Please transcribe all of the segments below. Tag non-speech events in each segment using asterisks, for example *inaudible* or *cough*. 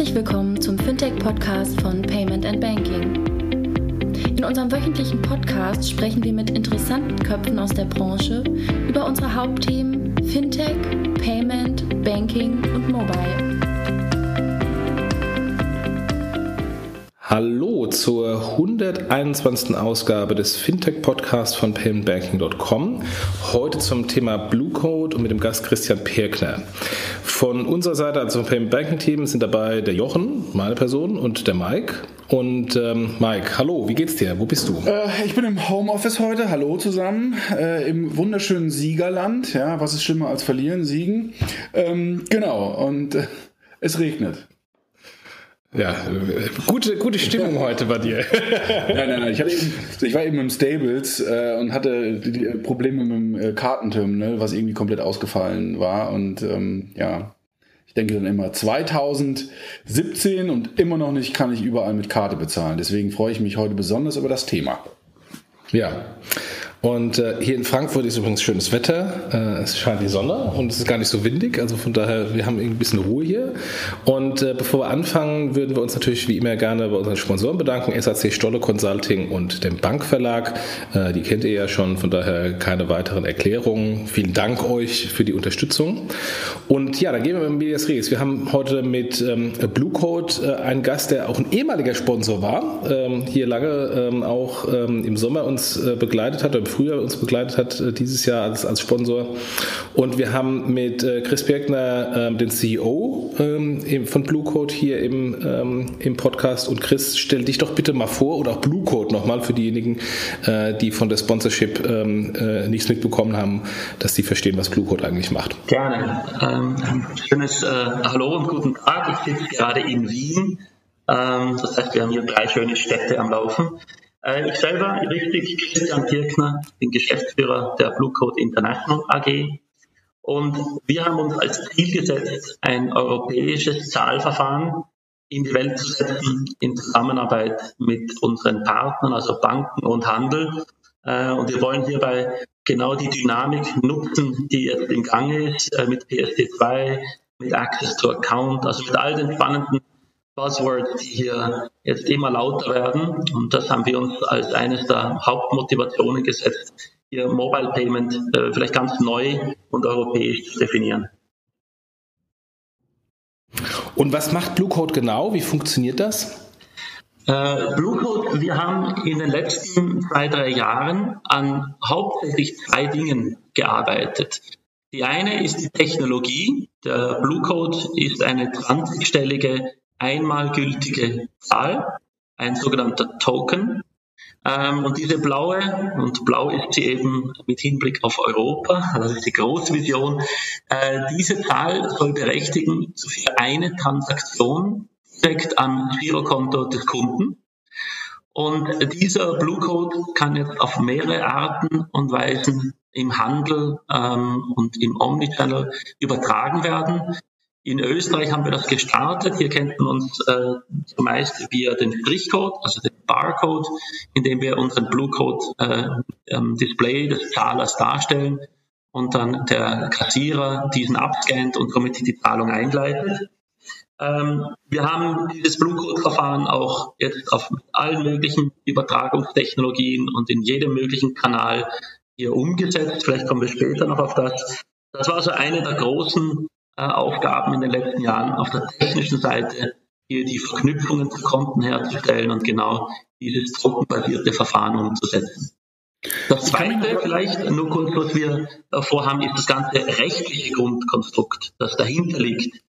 Herzlich willkommen zum Fintech-Podcast von Payment and Banking. In unserem wöchentlichen Podcast sprechen wir mit interessanten Köpfen aus der Branche über unsere Hauptthemen Fintech, Payment, Banking und Mobile. Hallo zur 121. Ausgabe des Fintech-Podcasts von paymentbanking.com. Heute zum Thema Blue Code und mit dem Gast Christian Perkner. Von unserer Seite, also vom Payment Banking Team, sind dabei der Jochen, meine Person, und der Mike. Und ähm, Mike, hallo, wie geht's dir? Wo bist du? Äh, ich bin im Homeoffice heute. Hallo zusammen. Äh, Im wunderschönen Siegerland. Ja, was ist schlimmer als verlieren? Siegen. Ähm, genau. Und äh, es regnet. Ja, gute, gute Stimmung *laughs* heute bei dir. nein, nein, nein. Ich, hatte eben, ich war eben im Stables äh, und hatte die, die Probleme mit dem äh, Kartenterminal, was irgendwie komplett ausgefallen war. Und ähm, ja, ich denke dann immer 2017 und immer noch nicht kann ich überall mit Karte bezahlen. Deswegen freue ich mich heute besonders über das Thema. Ja. Und äh, hier in Frankfurt ist übrigens schönes Wetter. Äh, es scheint die Sonne und es ist gar nicht so windig. Also von daher, wir haben ein bisschen Ruhe hier. Und äh, bevor wir anfangen, würden wir uns natürlich wie immer gerne bei unseren Sponsoren bedanken. SAC Stolle Consulting und dem Bankverlag. Äh, die kennt ihr ja schon, von daher keine weiteren Erklärungen. Vielen Dank euch für die Unterstützung. Und ja, dann gehen wir mit Medias Res. Wir haben heute mit ähm, Blue Code äh, einen Gast, der auch ein ehemaliger Sponsor war. Ähm, hier lange ähm, auch ähm, im Sommer uns äh, begleitet hat Frühjahr uns begleitet hat, äh, dieses Jahr als, als Sponsor. Und wir haben mit äh, Chris Birkner ähm, den CEO ähm, von Blue Code hier im, ähm, im Podcast. Und Chris, stell dich doch bitte mal vor oder auch Blue Code nochmal für diejenigen, äh, die von der Sponsorship nichts mitbekommen haben, dass sie verstehen, was Blue Code eigentlich macht. Gerne. Ähm, schönes äh, Hallo und guten Tag. Ich sitze gerade in Wien. Das heißt, wir haben hier drei schöne Städte am Laufen. Äh, ich selber, richtig, Christian Pirkner, bin Geschäftsführer der Blue Code International AG. Und wir haben uns als Ziel gesetzt, ein europäisches Zahlverfahren in die Welt zu setzen, in Zusammenarbeit mit unseren Partnern, also Banken und Handel. Äh, und wir wollen hierbei genau die Dynamik nutzen, die jetzt im Gange ist, äh, mit PSD2, mit Access to Account, also mit all den spannenden Buzzwords, die hier jetzt immer lauter werden. Und das haben wir uns als eines der Hauptmotivationen gesetzt, hier Mobile Payment äh, vielleicht ganz neu und europäisch zu definieren. Und was macht Blue Code genau? Wie funktioniert das? Äh, Blue Code, wir haben in den letzten zwei, drei Jahren an hauptsächlich zwei Dingen gearbeitet. Die eine ist die Technologie. Der Blue Code ist eine 20-stellige einmal gültige Zahl, ein sogenannter Token. Ähm, und diese blaue, und blau ist sie eben mit Hinblick auf Europa, das ist die Großvision, äh, diese Zahl soll berechtigen für eine Transaktion direkt am Girokonto des Kunden. Und dieser Blue Code kann jetzt auf mehrere Arten und Weisen im Handel ähm, und im Omnichannel übertragen werden. In Österreich haben wir das gestartet. Hier kennt man uns äh, zumeist via den Strichcode, also den Barcode, indem wir unseren Blue Code äh, Display des Zahlers darstellen und dann der Kassierer diesen abscannt und somit die Zahlung einleitet. Ähm, wir haben dieses Blue Code Verfahren auch jetzt auf allen möglichen Übertragungstechnologien und in jedem möglichen Kanal hier umgesetzt. Vielleicht kommen wir später noch auf das. Das war also eine der großen äh, Aufgaben in den letzten Jahren auf der technischen Seite, hier die Verknüpfungen zu Konten herzustellen und genau dieses druckenbasierte Verfahren umzusetzen. Das Zweite vielleicht, nur kurz, was wir vorhaben, ist das ganze rechtliche Grundkonstrukt, das dahinter liegt.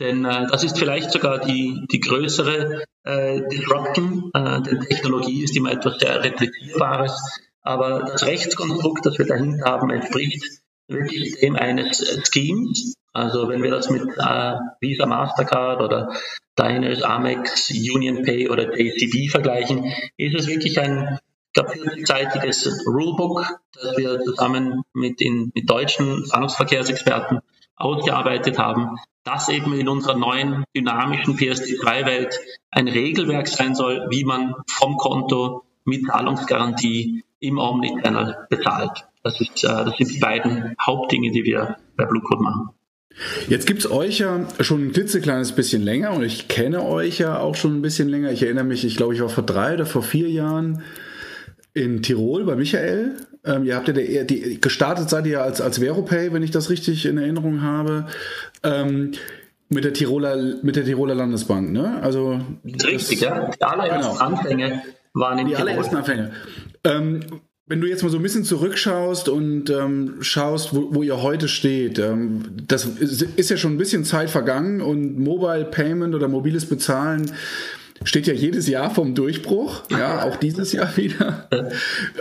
Denn äh, das ist vielleicht sogar die, die größere äh, Disruption, äh, denn Technologie ist immer etwas sehr Replizierbares, aber das Rechtskonstrukt, das wir dahinter haben, entspricht wirklich dem eines Schemes, also wenn wir das mit äh, Visa, Mastercard oder Diners, Amex, UnionPay oder JCB vergleichen, ist es wirklich ein seitiges Rulebook, das wir zusammen mit, den, mit deutschen Zahlungsverkehrsexperten ausgearbeitet haben, das eben in unserer neuen dynamischen PSD3-Welt ein Regelwerk sein soll, wie man vom Konto mit Zahlungsgarantie im Omnichannel bezahlt. Das, ist, äh, das sind die beiden Hauptdinge, die wir bei Blue Code machen. Jetzt gibt es euch ja schon ein klitzekleines bisschen länger und ich kenne euch ja auch schon ein bisschen länger. Ich erinnere mich, ich glaube, ich war vor drei oder vor vier Jahren in Tirol bei Michael. Ähm, ihr habt ja der, die, gestartet seid ihr als, als Veropay, wenn ich das richtig in Erinnerung habe. Ähm, mit der Tiroler, mit der Tiroler Landesbank, ne? Also richtig, das, ja. Die allerersten genau. Anfänge waren in Die Tirol. allerersten Anfänge. Ähm, wenn du jetzt mal so ein bisschen zurückschaust und ähm, schaust, wo, wo, ihr heute steht, ähm, das ist ja schon ein bisschen Zeit vergangen und Mobile Payment oder mobiles Bezahlen steht ja jedes Jahr vom Durchbruch, ja, *laughs* auch dieses Jahr wieder.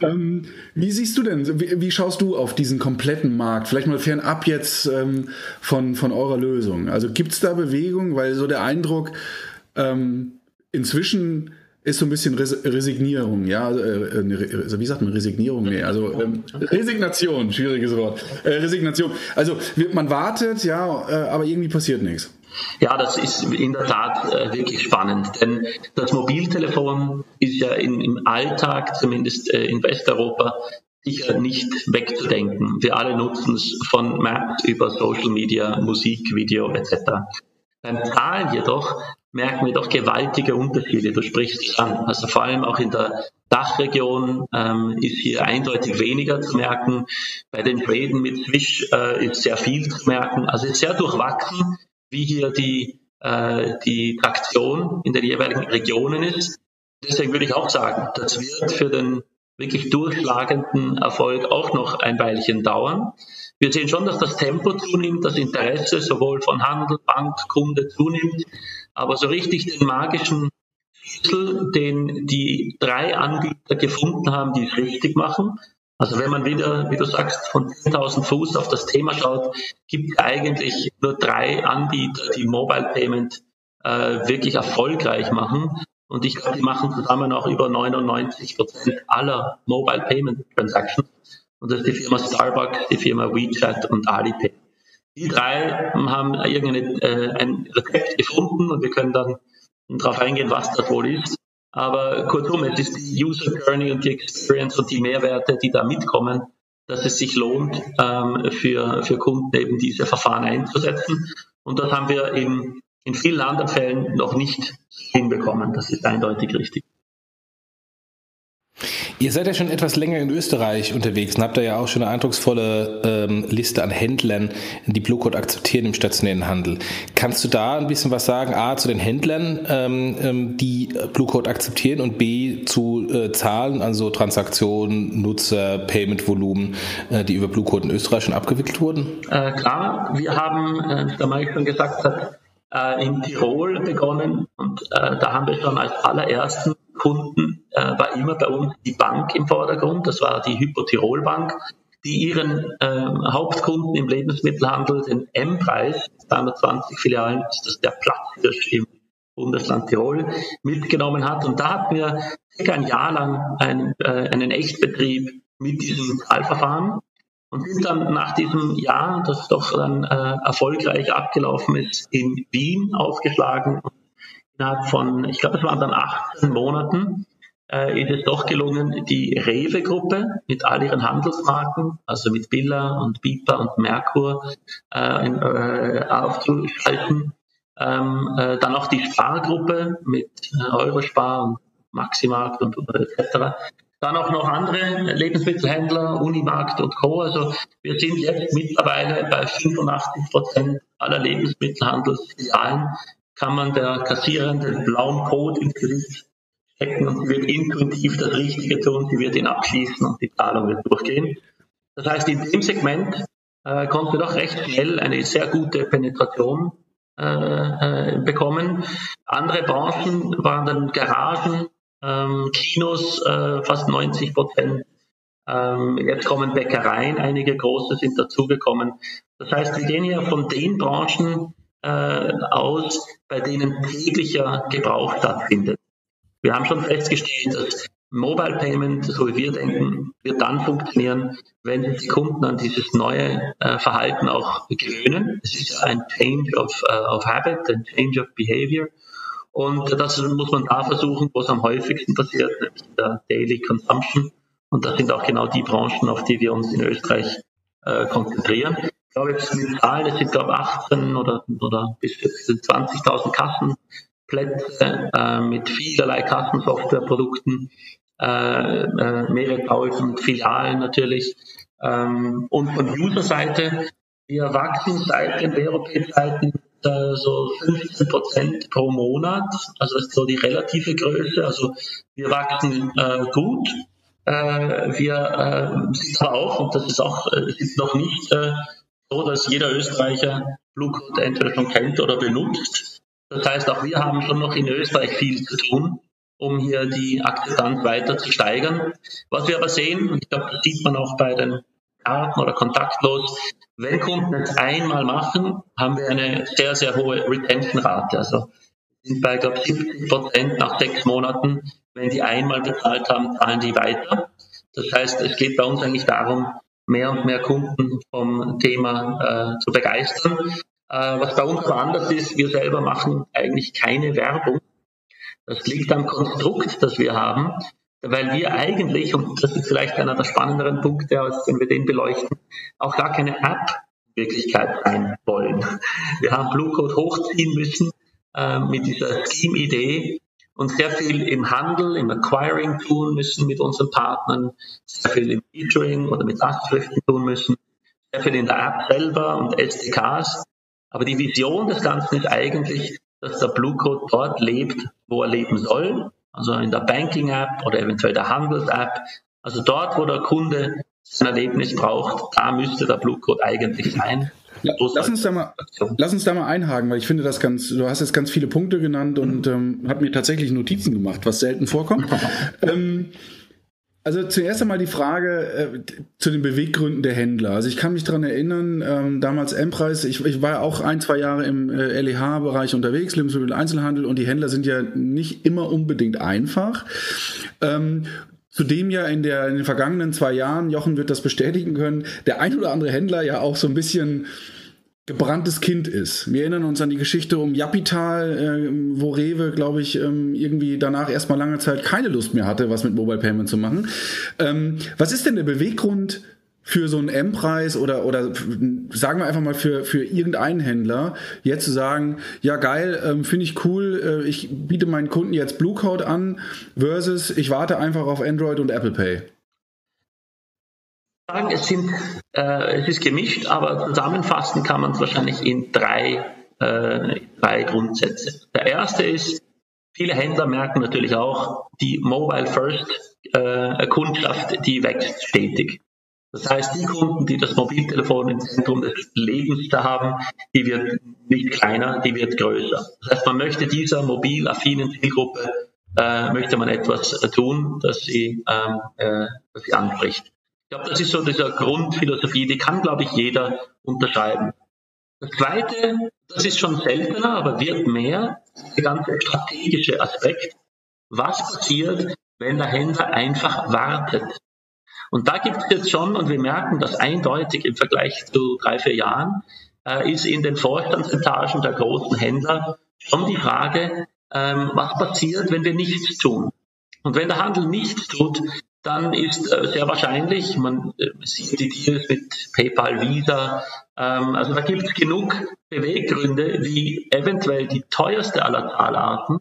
Ähm, wie siehst du denn, wie, wie, schaust du auf diesen kompletten Markt? Vielleicht mal fernab jetzt ähm, von, von eurer Lösung. Also gibt es da Bewegung? Weil so der Eindruck, ähm, inzwischen ist so ein bisschen Res Resignierung, ja, also, äh, wie sagt man Resignierung? Nee, also ähm, Resignation, schwieriges Wort. Äh, Resignation. Also man wartet, ja, äh, aber irgendwie passiert nichts. Ja, das ist in der Tat äh, wirklich spannend, denn das Mobiltelefon ist ja in, im Alltag, zumindest äh, in Westeuropa, sicher nicht wegzudenken. Wir alle nutzen es von Maps über Social Media, Musik, Video etc. Beim Zahlen jedoch merken wir doch gewaltige Unterschiede. Du sprichst es an. Also vor allem auch in der Dachregion ähm, ist hier eindeutig weniger zu merken. Bei den Traden mit Swish äh, ist sehr viel zu merken. Also ist sehr durchwachsen wie hier die, äh, die Traktion in den jeweiligen Regionen ist. Deswegen würde ich auch sagen, das wird für den wirklich durchschlagenden Erfolg auch noch ein Weilchen dauern. Wir sehen schon, dass das Tempo zunimmt, das Interesse sowohl von Handel, Bank, Kunde zunimmt, aber so richtig den magischen Schlüssel, den die drei Anbieter gefunden haben, die es richtig machen, also wenn man wieder, wie du sagst, von 10.000 Fuß auf das Thema schaut, gibt es eigentlich nur drei Anbieter, die Mobile Payment äh, wirklich erfolgreich machen. Und ich glaube, die machen zusammen auch über 99 Prozent aller Mobile Payment Transactions. Und das ist die Firma Starbucks, die Firma WeChat und Alipay. Die drei haben irgendein äh, Rezept gefunden und wir können dann darauf eingehen, was das wohl ist. Aber kurzum, es ist die User Journey und die Experience und die Mehrwerte, die da mitkommen, dass es sich lohnt, ähm, für, für Kunden eben diese Verfahren einzusetzen. Und das haben wir in, in vielen anderen Fällen noch nicht hinbekommen. Das ist eindeutig richtig. Ihr seid ja schon etwas länger in Österreich unterwegs und habt da ja auch schon eine eindrucksvolle ähm, Liste an Händlern, die Bluecode akzeptieren im stationären Handel. Kannst du da ein bisschen was sagen? A, zu den Händlern, ähm, ähm die Bluecode akzeptieren und B, zu äh, Zahlen, also Transaktionen, Nutzer, Payment-Volumen, äh, die über Bluecode in Österreich schon abgewickelt wurden? Äh, klar, wir haben, äh, der Mike schon gesagt hat, äh, in Tirol begonnen und äh, da haben wir schon als allerersten Kunden äh, war immer bei uns die Bank im Vordergrund, das war die Hypo Tirol Bank, die ihren äh, Hauptkunden im Lebensmittelhandel, den M-Preis, 220 Filialen, ist das der Platzhirsch im Bundesland Tirol, mitgenommen hat. Und da hatten wir circa ein Jahr lang einen, äh, einen Echtbetrieb mit diesem Zahlverfahren und sind dann nach diesem Jahr, das doch dann äh, erfolgreich abgelaufen ist, in Wien aufgeschlagen. Innerhalb von, ich glaube, es waren dann 18 Monaten, äh, ist es doch gelungen, die Rewe-Gruppe mit all ihren Handelsmarken, also mit Billa und Bipa und Merkur, äh, äh, aufzuschalten. Ähm, äh, dann auch die Spargruppe mit äh, Eurospar und Maximarkt und, und etc. Dann auch noch andere Lebensmittelhändler, Unimarkt und Co. Also wir sind jetzt mittlerweile bei 85 Prozent aller Lebensmittelhandelsfilialen kann man der Kassiererin den blauen Code ins Gesicht stecken und wird intuitiv das Richtige tun, sie wird ihn abschließen und die Zahlung wird durchgehen. Das heißt, in dem Segment äh, konnten wir doch recht schnell eine sehr gute Penetration äh, äh, bekommen. Andere Branchen waren dann Garagen, ähm, Kinos äh, fast 90 Prozent. Ähm, jetzt kommen Bäckereien, einige große sind dazugekommen. Das heißt, wir gehen hier von den Branchen äh, aus, bei denen täglicher Gebrauch stattfindet. Wir haben schon festgestellt, dass Mobile Payment, so wie wir denken, wird dann funktionieren, wenn die Kunden an dieses neue äh, Verhalten auch gewöhnen. Es ist ein Change of, uh, of Habit, ein Change of Behavior. Und das muss man da versuchen, wo es am häufigsten passiert, nämlich der Daily Consumption. Und das sind auch genau die Branchen, auf die wir uns in Österreich äh, konzentrieren. Ich glaube, jetzt Zahlen, es sind, glaube ich, 18 oder, oder bis jetzt 20.000 Kassenplätze äh, mit vielerlei Kassensoftwareprodukten, äh, äh, mehrere tausend Filialen natürlich. Ähm, und von User-Seite, wir wachsen seit den Veropay-Zeiten äh, so 15 Prozent pro Monat. Also das ist so die relative Größe. Also wir wachsen äh, gut. Äh, wir äh, sind aber auch, und das ist auch äh, ist noch nicht äh, so, dass jeder Österreicher Bluecode entweder schon kennt oder benutzt. Das heißt, auch wir haben schon noch in Österreich viel zu tun, um hier die Akzeptanz weiter zu steigern. Was wir aber sehen, und ich glaube, das sieht man auch bei den Karten oder kontaktlos, wenn Kunden es einmal machen, haben wir eine sehr, sehr hohe Retention-Rate. Also sind bei, glaube ich, 70 Prozent nach sechs Monaten, wenn die einmal bezahlt haben, zahlen die weiter. Das heißt, es geht bei uns eigentlich darum, mehr und mehr Kunden vom Thema äh, zu begeistern. Äh, was bei uns aber anders ist, wir selber machen eigentlich keine Werbung. Das liegt am Konstrukt, das wir haben, weil wir eigentlich, und das ist vielleicht einer der spannenderen Punkte, als wenn wir den beleuchten, auch gar keine App-Wirklichkeit sein wollen. Wir haben Blue Code hochziehen müssen äh, mit dieser Scheme-Idee und sehr viel im Handel, im Acquiring tun müssen mit unseren Partnern, sehr viel im Featuring oder mit Lastschriften tun müssen, sehr viel in der App selber und SDKs. Aber die Vision des Ganzen ist eigentlich, dass der Blue Code dort lebt, wo er leben soll, also in der Banking-App oder eventuell der Handels-App. Also dort, wo der Kunde sein Erlebnis braucht, da müsste der Blue Code eigentlich sein. Ja, lass, uns da mal, lass uns da mal einhaken, weil ich finde das ganz, du hast jetzt ganz viele Punkte genannt und ähm, hat mir tatsächlich Notizen gemacht, was selten vorkommt. *laughs* ähm, also zuerst einmal die Frage äh, zu den Beweggründen der Händler. Also ich kann mich daran erinnern, ähm, damals M-Preis, ich, ich war auch ein, zwei Jahre im äh, LEH-Bereich unterwegs, Lebensmittel Einzelhandel, und die Händler sind ja nicht immer unbedingt einfach. Ähm, Zudem ja in, der, in den vergangenen zwei Jahren, Jochen wird das bestätigen können, der ein oder andere Händler ja auch so ein bisschen gebranntes Kind ist. Wir erinnern uns an die Geschichte um Japital, äh, wo Rewe, glaube ich, ähm, irgendwie danach erstmal lange Zeit keine Lust mehr hatte, was mit Mobile Payment zu machen. Ähm, was ist denn der Beweggrund für so einen M-Preis oder, oder sagen wir einfach mal für, für irgendeinen Händler, jetzt zu sagen, ja geil, ähm, finde ich cool, äh, ich biete meinen Kunden jetzt Blue Code an, versus ich warte einfach auf Android und Apple Pay? Es, sind, äh, es ist gemischt, aber zusammenfassen kann man es wahrscheinlich in drei, äh, drei Grundsätze. Der erste ist, viele Händler merken natürlich auch, die Mobile First äh, Kundschaft, die wächst stetig. Das heißt, die Kunden, die das Mobiltelefon im Zentrum des Lebens da haben, die wird nicht kleiner, die wird größer. Das heißt, man möchte dieser mobil affinen Zielgruppe äh, möchte man etwas äh, tun, das sie, ähm, äh, das sie anspricht. Ich glaube, das ist so diese Grundphilosophie, die kann, glaube ich, jeder unterschreiben. Das Zweite, das ist schon seltener, aber wird mehr, der ganze strategische Aspekt. Was passiert, wenn der Händler einfach wartet? Und da gibt es jetzt schon, und wir merken das eindeutig im Vergleich zu drei, vier Jahren, äh, ist in den Vorstandsetagen der großen Händler schon die Frage, ähm, was passiert, wenn wir nichts tun. Und wenn der Handel nichts tut, dann ist äh, sehr wahrscheinlich, man äh, sieht die Deals mit PayPal, Visa, ähm, also da gibt es genug Beweggründe, wie eventuell die teuerste aller Zahlarten,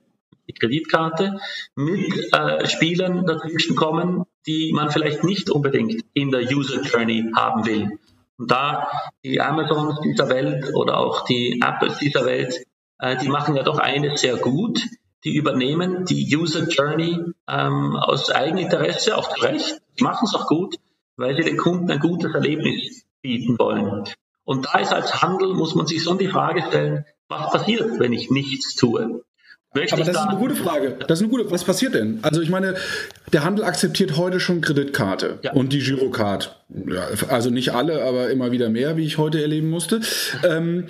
die Kreditkarte, mit äh, Spielern dazwischen kommen, die man vielleicht nicht unbedingt in der User Journey haben will. Und da die Amazons dieser Welt oder auch die Apples dieser Welt, äh, die machen ja doch eines sehr gut. Die übernehmen die User Journey ähm, aus Eigeninteresse, auch zu Recht. Die machen es auch gut, weil sie den Kunden ein gutes Erlebnis bieten wollen. Und da ist als Handel, muss man sich so die Frage stellen, was passiert, wenn ich nichts tue? Möchte Aber das ist eine gute Frage. Das ist eine gute. Was passiert denn? Also ich meine, der Handel akzeptiert heute schon Kreditkarte ja. und die Girocard. Ja, also nicht alle, aber immer wieder mehr, wie ich heute erleben musste. Ähm,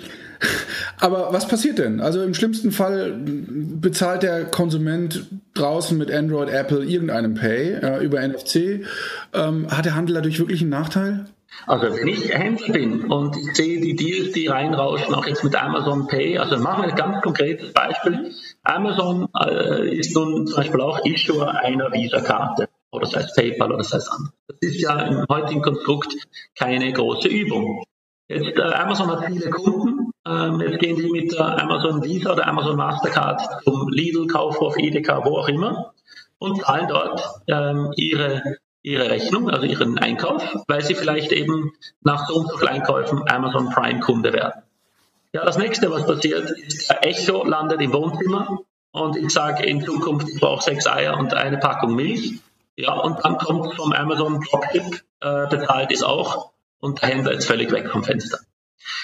*laughs* aber was passiert denn? Also im schlimmsten Fall bezahlt der Konsument draußen mit Android, Apple irgendeinem Pay äh, über NFC. Ähm, hat der Handel dadurch wirklich einen Nachteil? Also wenn ich Händler bin und ich sehe die Deals, die reinrauschen, auch jetzt mit Amazon Pay, also machen wir ein ganz konkretes Beispiel. Amazon äh, ist nun zum Beispiel auch Issuer einer Visa-Karte oder das heißt PayPal oder das heißt anders. Das ist ja im heutigen Konstrukt keine große Übung. Jetzt äh, Amazon hat viele Kunden. Ähm, jetzt gehen sie mit der Amazon Visa oder Amazon Mastercard zum Lidl, Kaufhof, Edeka, wo auch immer und zahlen dort ähm, ihre ihre Rechnung, also ihren Einkauf, weil sie vielleicht eben nach so und so vielen Einkäufen Amazon Prime Kunde werden. Ja, das nächste, was passiert, ist, der Echo landet im Wohnzimmer und ich sage in Zukunft, ich brauche sechs Eier und eine Packung Milch. Ja, und dann kommt vom Amazon Dropship, äh, bezahlt ist auch und der Händler ist völlig weg vom Fenster.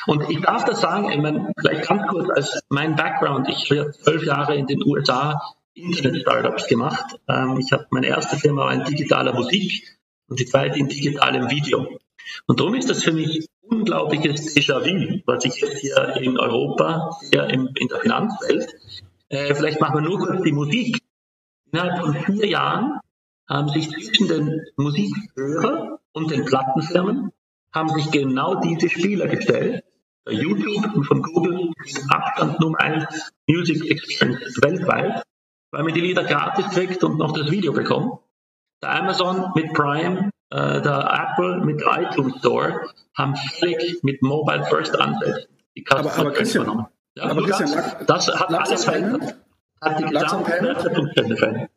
Und ich darf das sagen, ich meine, vielleicht ganz kurz als mein Background. Ich habe zwölf Jahre in den USA Internet-Startups gemacht. Ähm, ich habe meine erste Firma war in digitaler Musik und die zweite in digitalem Video. Und darum ist das für mich unglaubliches Déjà-vu, was ich jetzt hier in Europa, hier in, in der Finanzwelt, äh, vielleicht machen wir nur kurz die Musik. Innerhalb von vier Jahren haben sich zwischen den Musikhörer und den Plattenfirmen haben sich genau diese Spieler gestellt. YouTube von Google ist Abstand Nummer eins Music Experience weltweit, weil man die Lieder gratis kriegt und noch das Video bekommt. Der Amazon mit Prime, äh, der Apple mit iTunes Store haben völlig mit Mobile First Ansätzen die aber, aber Christian, ja, aber Christian, das, hat alles verändert. Hat die gesamte verändert.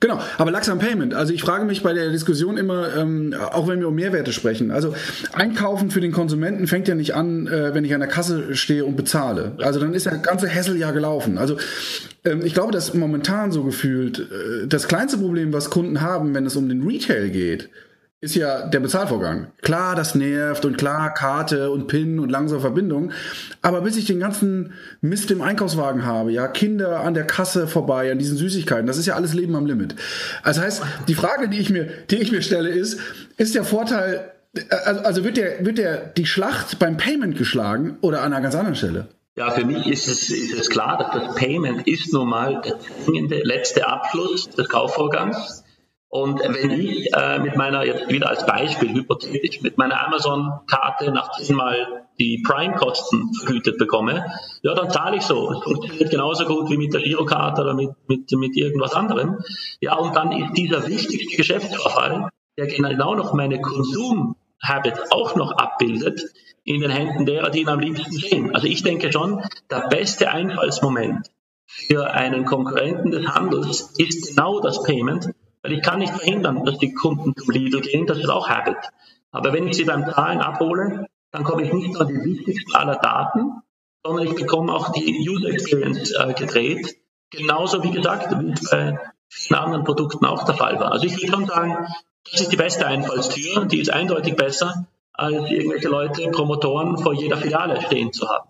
Genau, aber langsam Payment. Also ich frage mich bei der Diskussion immer, ähm, auch wenn wir um Mehrwerte sprechen, also Einkaufen für den Konsumenten fängt ja nicht an, äh, wenn ich an der Kasse stehe und bezahle. Also dann ist der ganze Hassel ja gelaufen. Also ähm, ich glaube, dass momentan so gefühlt äh, das kleinste Problem, was Kunden haben, wenn es um den Retail geht, ist ja der Bezahlvorgang. Klar, das nervt und klar, Karte und PIN und langsame Verbindung. Aber bis ich den ganzen Mist im Einkaufswagen habe, ja, Kinder an der Kasse vorbei, an diesen Süßigkeiten, das ist ja alles Leben am Limit. Also heißt, die Frage, die ich mir, die ich mir stelle, ist, ist der Vorteil, also, also wird der, wird der, die Schlacht beim Payment geschlagen oder an einer ganz anderen Stelle? Ja, für mich ist es, ist es klar, dass das Payment ist nun mal der letzte Abschluss des Kaufvorgangs. Und wenn ich äh, mit meiner, jetzt wieder als Beispiel, hypothetisch, mit meiner Amazon-Karte nach zehnmal die Prime-Kosten vergütet bekomme, ja, dann zahle ich so. Es funktioniert genauso gut wie mit der Girokarte oder mit, mit, mit irgendwas anderem. Ja, und dann ist dieser wichtigste Geschäftsvorfall, der genau noch meine Konsum-Habit auch noch abbildet, in den Händen derer, die ihn am liebsten sehen. Also ich denke schon, der beste Einfallsmoment für einen Konkurrenten des Handels ist genau das Payment, weil ich kann nicht verhindern, dass die Kunden zum Lidl gehen, das ist auch Habit. Aber wenn ich sie beim Zahlen abhole, dann komme ich nicht nur die wichtigsten aller Daten, sondern ich bekomme auch die User Experience äh, gedreht. Genauso wie gesagt, wie es bei vielen anderen Produkten auch der Fall war. Also ich würde schon sagen, das ist die beste Einfallstür, die ist eindeutig besser, als irgendwelche Leute, Promotoren vor jeder Filiale stehen zu haben.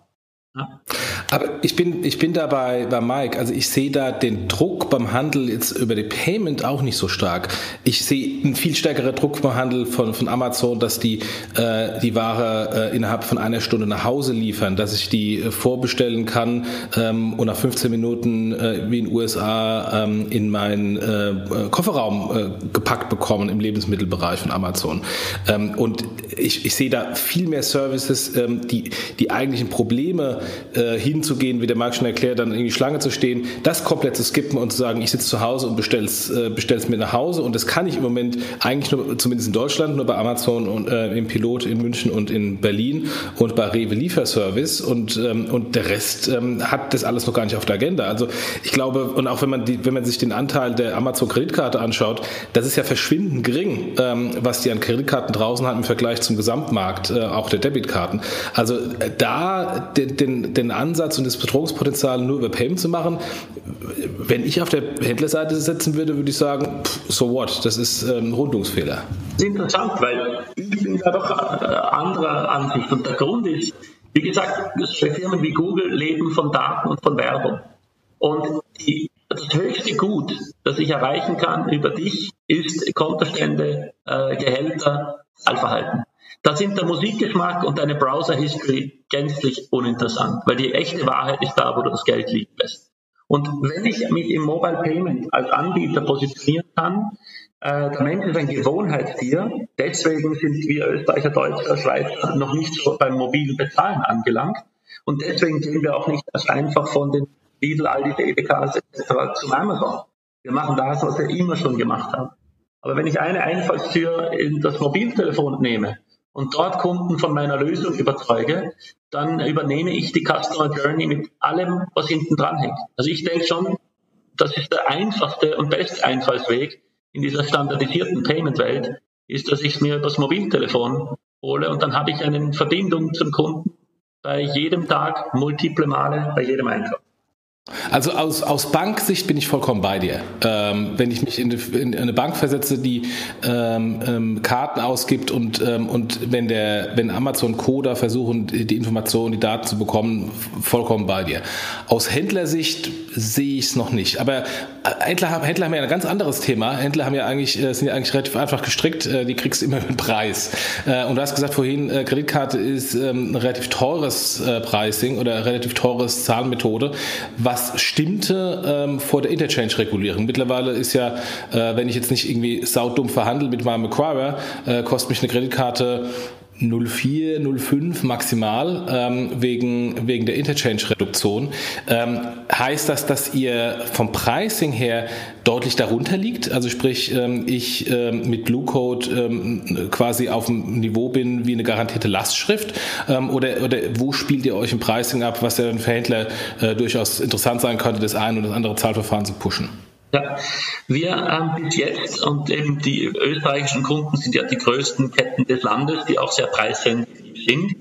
Aber ich bin, ich bin da bei, bei Mike. Also ich sehe da den Druck beim Handel jetzt über die Payment auch nicht so stark. Ich sehe einen viel stärkeren Druck beim Handel von, von Amazon, dass die äh, die Ware äh, innerhalb von einer Stunde nach Hause liefern, dass ich die äh, vorbestellen kann ähm, und nach 15 Minuten äh, wie in den USA ähm, in meinen äh, Kofferraum äh, gepackt bekommen im Lebensmittelbereich von Amazon. Ähm, und ich, ich sehe da viel mehr Services, ähm, die die eigentlichen Probleme äh, hin hinzugehen, wie der Marc schon erklärt, dann in die Schlange zu stehen, das komplett zu skippen und zu sagen, ich sitze zu Hause und bestelle es äh, bestell's mir nach Hause. Und das kann ich im Moment eigentlich nur, zumindest in Deutschland, nur bei Amazon und äh, im Pilot in München und in Berlin und bei Rewe Lieferservice. Und, ähm, und der Rest ähm, hat das alles noch gar nicht auf der Agenda. Also ich glaube, und auch wenn man, die, wenn man sich den Anteil der Amazon-Kreditkarte anschaut, das ist ja verschwindend gering, ähm, was die an Kreditkarten draußen haben im Vergleich zum Gesamtmarkt, äh, auch der Debitkarten. Also äh, da den, den, den Ansatz, Ansatz und das Bedrohungspotenzial nur über Payment zu machen. Wenn ich auf der Händlerseite setzen würde, würde ich sagen, so what, das ist ein ähm, Rundungsfehler. Das ist interessant, weil ich bin da doch äh, anderer Ansicht und der Grund ist, wie gesagt, Firmen wie Google leben von Daten und von Werbung. Und die, das höchste Gut, das ich erreichen kann über dich, ist Kontostände, äh, Gehälter, Zahlverhalten. Da sind der Musikgeschmack und deine Browser-History gänzlich uninteressant, weil die echte Wahrheit ist da, wo du das Geld liegen lässt. Und wenn ich mich im Mobile Payment als Anbieter positionieren kann, äh, der Mensch ist ein Gewohnheitstier, deswegen sind wir Österreicher, Deutscher, Schweizer noch nicht so beim mobilen Bezahlen angelangt. Und deswegen gehen wir auch nicht erst einfach von den Lidl, Aldi, EDKs etc. zum Amazon. Wir machen das, was wir immer schon gemacht haben. Aber wenn ich eine Einfallstür in das Mobiltelefon nehme und dort Kunden von meiner Lösung überzeuge, dann übernehme ich die Customer Journey mit allem, was hinten dran hängt. Also ich denke schon, das ist der einfachste und beste Einfallsweg in dieser standardisierten Payment-Welt, ist, dass ich mir übers Mobiltelefon hole und dann habe ich eine Verbindung zum Kunden bei jedem Tag, multiple Male, bei jedem Einkauf. Also aus, aus Banksicht bin ich vollkommen bei dir. Ähm, wenn ich mich in, in, eine Bank versetze, die ähm, ähm, Karten ausgibt und, ähm, und wenn, der, wenn Amazon Coda versuchen, die Informationen, die Daten zu bekommen, vollkommen bei dir. Aus Händlersicht sehe ich es noch nicht. Aber äh, Händler haben, Händler haben ja ein ganz anderes Thema. Händler haben ja eigentlich, äh, sind ja eigentlich relativ einfach gestrickt. Äh, die kriegst du immer *laughs* mit Preis. Und du hast gesagt vorhin, Kreditkarte ist ähm, ein relativ teures Pricing oder relativ teures Zahlmethode. Was was stimmte ähm, vor der Interchange-Regulierung. Mittlerweile ist ja, äh, wenn ich jetzt nicht irgendwie saudumm verhandle mit meinem Acquirer, äh, kostet mich eine Kreditkarte 04, 05 maximal ähm, wegen, wegen der Interchange-Reduktion. Ähm, heißt das, dass ihr vom Pricing her deutlich darunter liegt? Also sprich, ähm, ich ähm, mit Blue Code ähm, quasi auf dem Niveau bin wie eine garantierte Lastschrift? Ähm, oder, oder wo spielt ihr euch im Pricing ab, was ja dann für Händler äh, durchaus interessant sein könnte, das eine oder das andere Zahlverfahren zu pushen? Ja, wir ähm, bis jetzt und eben die österreichischen Kunden sind ja die größten Ketten des Landes, die auch sehr preissensitiv sind.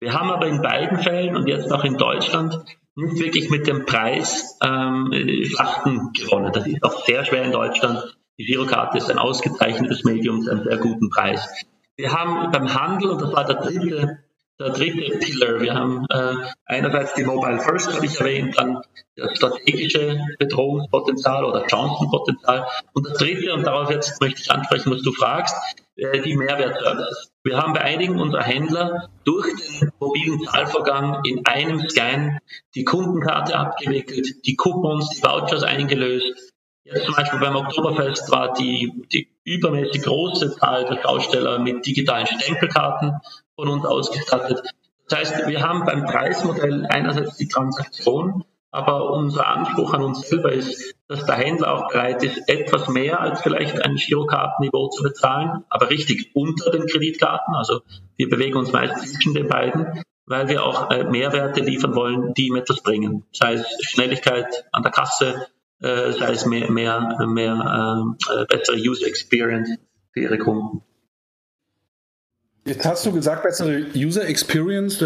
Wir haben aber in beiden Fällen und jetzt auch in Deutschland nicht wirklich mit dem Preis ähm, Schlachten gewonnen. Das ist auch sehr schwer in Deutschland. Die Girokarte ist ein ausgezeichnetes Medium zu einem sehr guten Preis. Wir haben beim Handel, und das war der dritte der dritte Pillar. Wir haben äh, einerseits die Mobile First, habe ich erwähnt, dann das strategische Bedrohungspotenzial oder Chancenpotenzial. Und das dritte, und darauf jetzt möchte ich ansprechen, was du fragst, äh, die Mehrwertservice. Wir haben bei einigen unserer Händler durch den mobilen Zahlvorgang in einem Scan die Kundenkarte abgewickelt, die Coupons, die Vouchers eingelöst. Jetzt zum Beispiel beim Oktoberfest war die, die übermäßig große Zahl der Schausteller mit digitalen Stempelkarten von uns ausgestattet. Das heißt, wir haben beim Preismodell einerseits die Transaktion, aber unser Anspruch an uns selber ist, dass der Händler auch bereit ist, etwas mehr als vielleicht ein Girokartenniveau zu bezahlen, aber richtig unter den Kreditkarten. Also wir bewegen uns meist zwischen den beiden, weil wir auch äh, Mehrwerte liefern wollen, die ihm etwas bringen. Sei es Schnelligkeit an der Kasse, äh, sei es mehr, mehr, mehr äh, bessere User Experience für ihre Kunden. Jetzt hast du gesagt, bessere User Experience.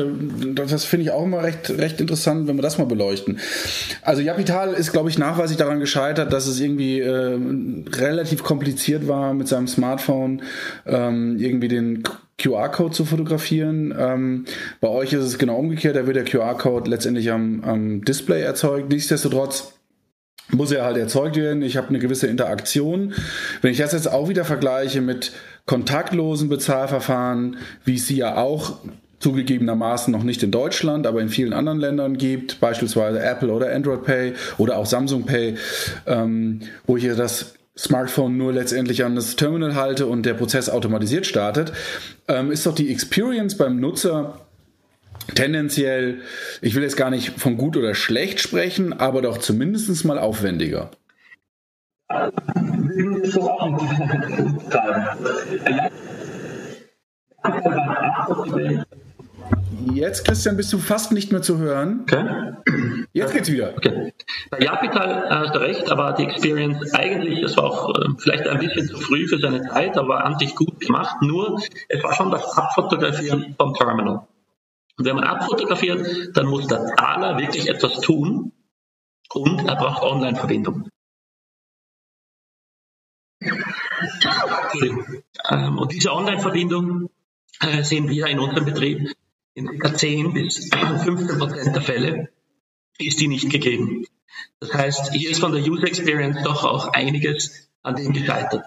Das finde ich auch immer recht, recht interessant, wenn wir das mal beleuchten. Also Japital ist, glaube ich, nachweislich daran gescheitert, dass es irgendwie äh, relativ kompliziert war, mit seinem Smartphone ähm, irgendwie den QR-Code zu fotografieren. Ähm, bei euch ist es genau umgekehrt. Da wird der QR-Code letztendlich am, am Display erzeugt. Nichtsdestotrotz muss er halt erzeugt werden. Ich habe eine gewisse Interaktion. Wenn ich das jetzt auch wieder vergleiche mit kontaktlosen Bezahlverfahren, wie es sie ja auch zugegebenermaßen noch nicht in Deutschland, aber in vielen anderen Ländern gibt, beispielsweise Apple oder Android Pay oder auch Samsung Pay, ähm, wo ich ja das Smartphone nur letztendlich an das Terminal halte und der Prozess automatisiert startet, ähm, ist doch die Experience beim Nutzer tendenziell, ich will jetzt gar nicht von gut oder schlecht sprechen, aber doch zumindest mal aufwendiger. Jetzt, Christian, bist du fast nicht mehr zu hören. Okay. Jetzt geht's wieder. Okay. Bei Japital hast du recht, aber die Experience eigentlich, das war auch äh, vielleicht ein bisschen zu früh für seine Zeit, aber an sich gut gemacht. Nur, es war schon das Abfotografieren vom Terminal. Und wenn man abfotografiert, dann muss der Zahler wirklich etwas tun und er braucht Online-Verbindung. Ähm, und diese Online-Verbindung äh, sehen wir in unserem Betrieb in ca. 10 bis 15 Prozent der Fälle ist die nicht gegeben. Das heißt, hier ist von der User Experience doch auch einiges an dem gescheitert.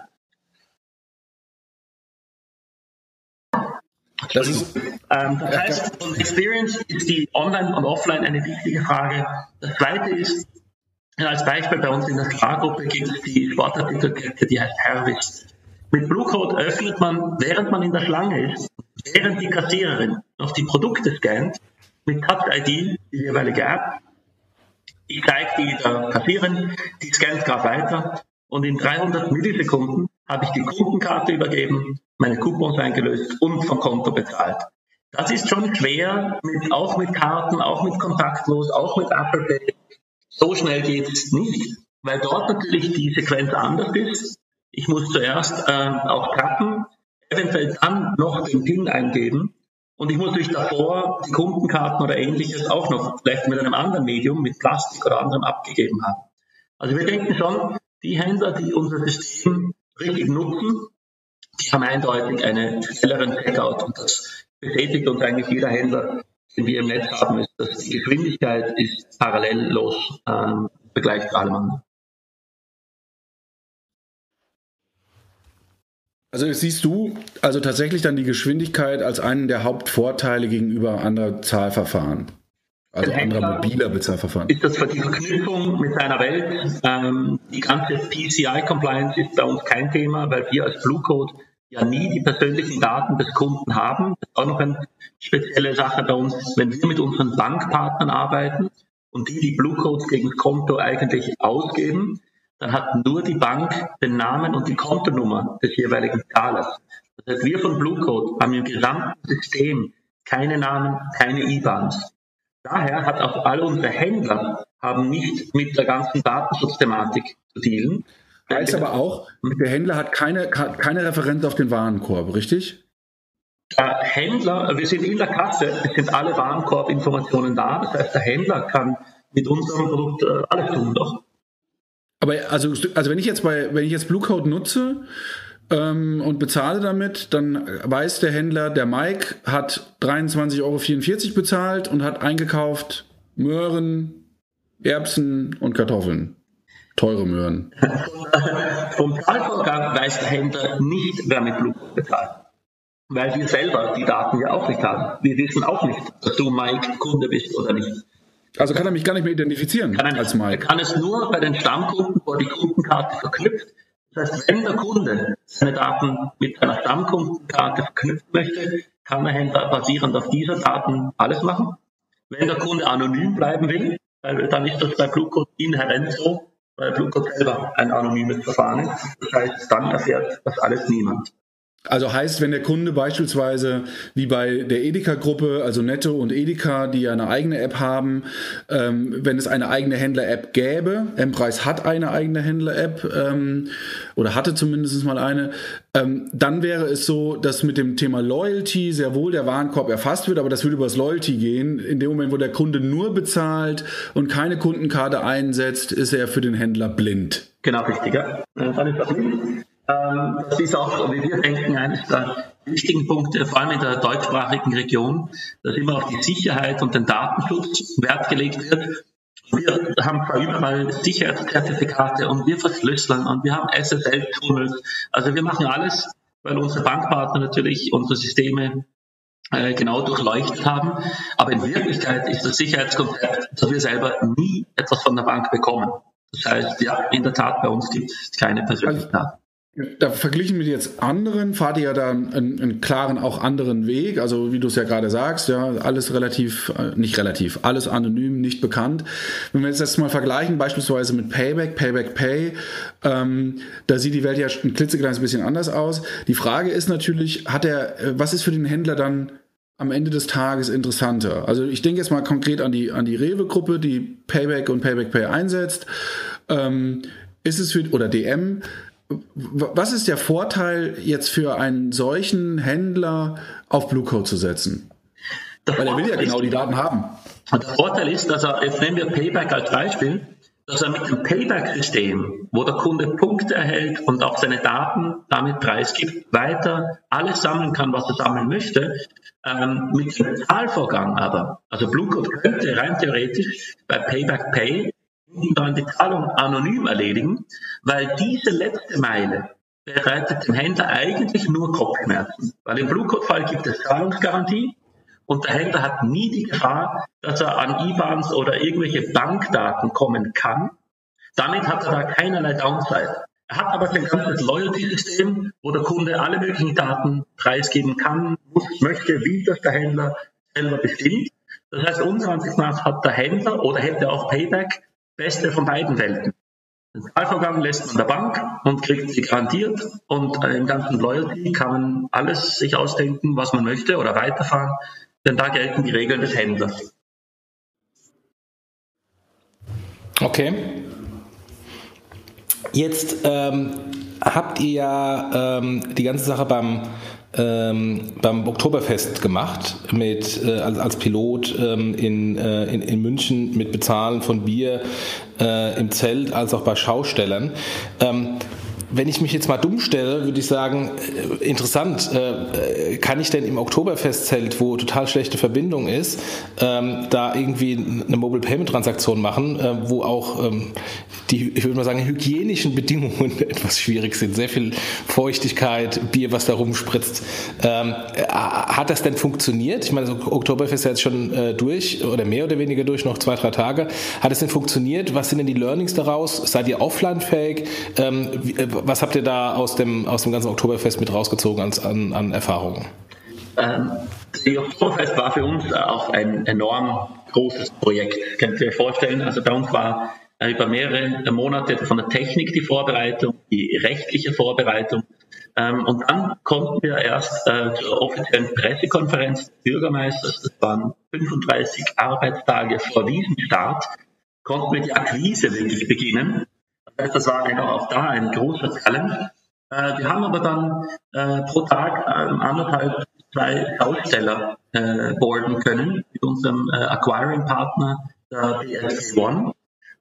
Das, ist, ähm, das heißt, von Experience ist die Online und Offline eine wichtige Frage. Das zweite ist, als Beispiel bei uns in der Sprachgruppe gibt es die Sportartikelkette, die heißt Hervis. Mit Bluecode öffnet man, während man in der Schlange ist, während die Kassiererin noch die Produkte scannt, mit Touch-ID, die jeweilige App. Ich zeige die der Kassiererin, die scannt gerade weiter und in 300 Millisekunden habe ich die Kundenkarte übergeben, meine Coupons eingelöst und vom Konto bezahlt. Das ist schon schwer, mit, auch mit Karten, auch mit kontaktlos, auch mit Apple Pay. So schnell geht es nicht, weil dort natürlich die Sequenz anders ist. Ich muss zuerst äh, auch tappen, eventuell dann noch den PIN eingeben und ich muss natürlich davor die Kundenkarten oder ähnliches auch noch vielleicht mit einem anderen Medium, mit Plastik oder anderem abgegeben haben. Also wir denken schon, die Händler, die unser System richtig nutzen, die haben eindeutig einen schnelleren Checkout und das bestätigt uns eigentlich jeder Händler, den wir im Netz haben, ist, dass die Geschwindigkeit ist parallellos ähm, begleicht für alle anderen. Also siehst du also tatsächlich dann die Geschwindigkeit als einen der Hauptvorteile gegenüber anderen Zahlverfahren? Also anderer mobiler Bezahlverfahren. Ist das für die Verknüpfung mit seiner Welt? Ähm, die ganze PCI-Compliance ist bei uns kein Thema, weil wir als Blue Code ja nie die persönlichen Daten des Kunden haben. Das ist auch noch eine spezielle Sache bei uns, wenn wir mit unseren Bankpartnern arbeiten und die die Blue Codes gegen das Konto eigentlich ausgeben, dann hat nur die Bank den Namen und die Kontonummer des jeweiligen Zahlers. Das heißt, wir von Blue Code haben im gesamten System keine Namen, keine IBANs. Daher hat auch alle unsere Händler haben nicht mit der ganzen Datenschutzthematik zu dealen. Heißt aber auch, der Händler hat keine, keine Referenz auf den Warenkorb, richtig? Der Händler, wir sind in der Kasse, es sind alle Warenkorbinformationen da. Das heißt, der Händler kann mit unserem Produkt äh, alles tun, doch. Aber also, also wenn ich jetzt bei, wenn ich jetzt Blue Code nutze ähm, und bezahle damit, dann weiß der Händler, der Mike hat 23,44 Euro bezahlt und hat eingekauft Möhren, Erbsen und Kartoffeln. Teure Möhren. *laughs* Vom Zahlvorgang weiß der Händler nicht, wer mit Code bezahlt. Weil wir selber die Daten ja auch nicht haben. Wir wissen auch nicht, dass du Mike Kunde bist oder nicht. Also kann er mich gar nicht mehr identifizieren kann er, als Mike. Er kann es nur bei den Stammkunden, wo die Kundenkarte verknüpft. Das heißt, wenn der Kunde seine Daten mit einer Stammkundenkarte verknüpfen möchte, kann der Händler basierend auf dieser Daten alles machen. Wenn der Kunde anonym bleiben will, dann ist das bei Bluecode inhärent so, weil Bluecode selber ein anonymes Verfahren ist. Das heißt, dann erfährt das alles niemand. Also heißt, wenn der Kunde beispielsweise wie bei der Edeka-Gruppe, also Netto und Edeka, die ja eine eigene App haben, ähm, wenn es eine eigene Händler-App gäbe, M-Preis hat eine eigene Händler-App ähm, oder hatte zumindest mal eine, ähm, dann wäre es so, dass mit dem Thema Loyalty sehr wohl der Warenkorb erfasst wird, aber das würde über das Loyalty gehen. In dem Moment, wo der Kunde nur bezahlt und keine Kundenkarte einsetzt, ist er für den Händler blind. Genau, richtig. Ja. Das ähm, das ist auch, wie wir denken, eines der wichtigen Punkte, vor allem in der deutschsprachigen Region, dass immer auf die Sicherheit und den Datenschutz Wert gelegt wird. Wir haben zwar überall Sicherheitszertifikate und wir verschlüsseln und wir haben SSL-Tunnels. Also wir machen alles, weil unsere Bankpartner natürlich unsere Systeme äh, genau durchleuchtet haben. Aber in Wirklichkeit ist das Sicherheitskonzept, dass wir selber nie etwas von der Bank bekommen. Das heißt, ja, in der Tat, bei uns gibt es keine persönlichen also Daten. Da verglichen mit jetzt anderen, fahrt ihr ja da einen, einen, klaren, auch anderen Weg. Also wie du es ja gerade sagst, ja, alles relativ, äh, nicht relativ, alles anonym, nicht bekannt. Wenn wir jetzt das mal vergleichen, beispielsweise mit Payback, Payback Pay, ähm, da sieht die Welt ja ein klitzekleines bisschen anders aus. Die Frage ist natürlich, hat er, äh, was ist für den Händler dann am Ende des Tages interessanter? Also ich denke jetzt mal konkret an die, an die Rewe-Gruppe, die Payback und Payback Pay einsetzt. Ähm, ist es für, oder DM, was ist der Vorteil jetzt für einen solchen Händler auf Blue Code zu setzen? Der Weil er will ja genau die Daten haben. Der Vorteil ist, dass er, jetzt nehmen wir Payback als Beispiel, dass er mit dem Payback-System, wo der Kunde Punkte erhält und auch seine Daten damit preisgibt, weiter alles sammeln kann, was er sammeln möchte. Ähm, mit dem Zahlvorgang aber, also Blue Code könnte rein theoretisch bei Payback Pay die Zahlung anonym erledigen, weil diese letzte Meile bereitet dem Händler eigentlich nur Kopfschmerzen. Weil im Blue Code Fall gibt es Zahlungsgarantie und der Händler hat nie die Gefahr, dass er an IBANs oder irgendwelche Bankdaten kommen kann. Damit hat er da keinerlei Downside. Er hat aber sein ganzes Loyalty-System, wo der Kunde alle möglichen Daten preisgeben kann, muss, möchte, wie das der Händler selber bestimmt. Das heißt, unserer Ansicht nach hat der Händler oder hätte auch Payback Beste von beiden Welten. Den Zahlvorgang lässt man der Bank und kriegt sie garantiert und im ganzen Loyalty kann man alles sich ausdenken, was man möchte oder weiterfahren, denn da gelten die Regeln des Händlers. Okay. Jetzt ähm, habt ihr ja ähm, die ganze Sache beim ähm, beim Oktoberfest gemacht mit äh, als, als Pilot ähm, in, äh, in, in München mit Bezahlen von Bier äh, im Zelt als auch bei Schaustellern. Ähm, wenn ich mich jetzt mal dumm stelle, würde ich sagen, äh, interessant, äh, kann ich denn im Oktoberfestzelt, wo total schlechte Verbindung ist, ähm, da irgendwie eine Mobile Payment Transaktion machen, äh, wo auch ähm, die, ich würde mal sagen, hygienischen Bedingungen *laughs* etwas schwierig sind. Sehr viel Feuchtigkeit, Bier, was da rumspritzt. Ähm, hat das denn funktioniert? Ich meine, das Oktoberfest ist jetzt schon äh, durch oder mehr oder weniger durch, noch zwei, drei Tage. Hat es denn funktioniert? Was sind denn die Learnings daraus? Seid ihr offline-fähig? Was habt ihr da aus dem, aus dem ganzen Oktoberfest mit rausgezogen an, an, an Erfahrungen? Ähm, die Oktoberfest war für uns auch ein enorm großes Projekt. Könnt ihr euch vorstellen? Also bei uns war äh, über mehrere Monate von der Technik die Vorbereitung, die rechtliche Vorbereitung. Ähm, und dann konnten wir erst äh, zur offiziellen Pressekonferenz des Bürgermeisters, das waren 35 Arbeitstage vor diesem Start, konnten wir die Akquise wirklich beginnen. Das war einfach auch da ein großer Challenge. Äh, wir haben aber dann äh, pro Tag äh, anderthalb, zwei Aussteller äh, boarden können mit unserem äh, Acquiring-Partner, der BSC One,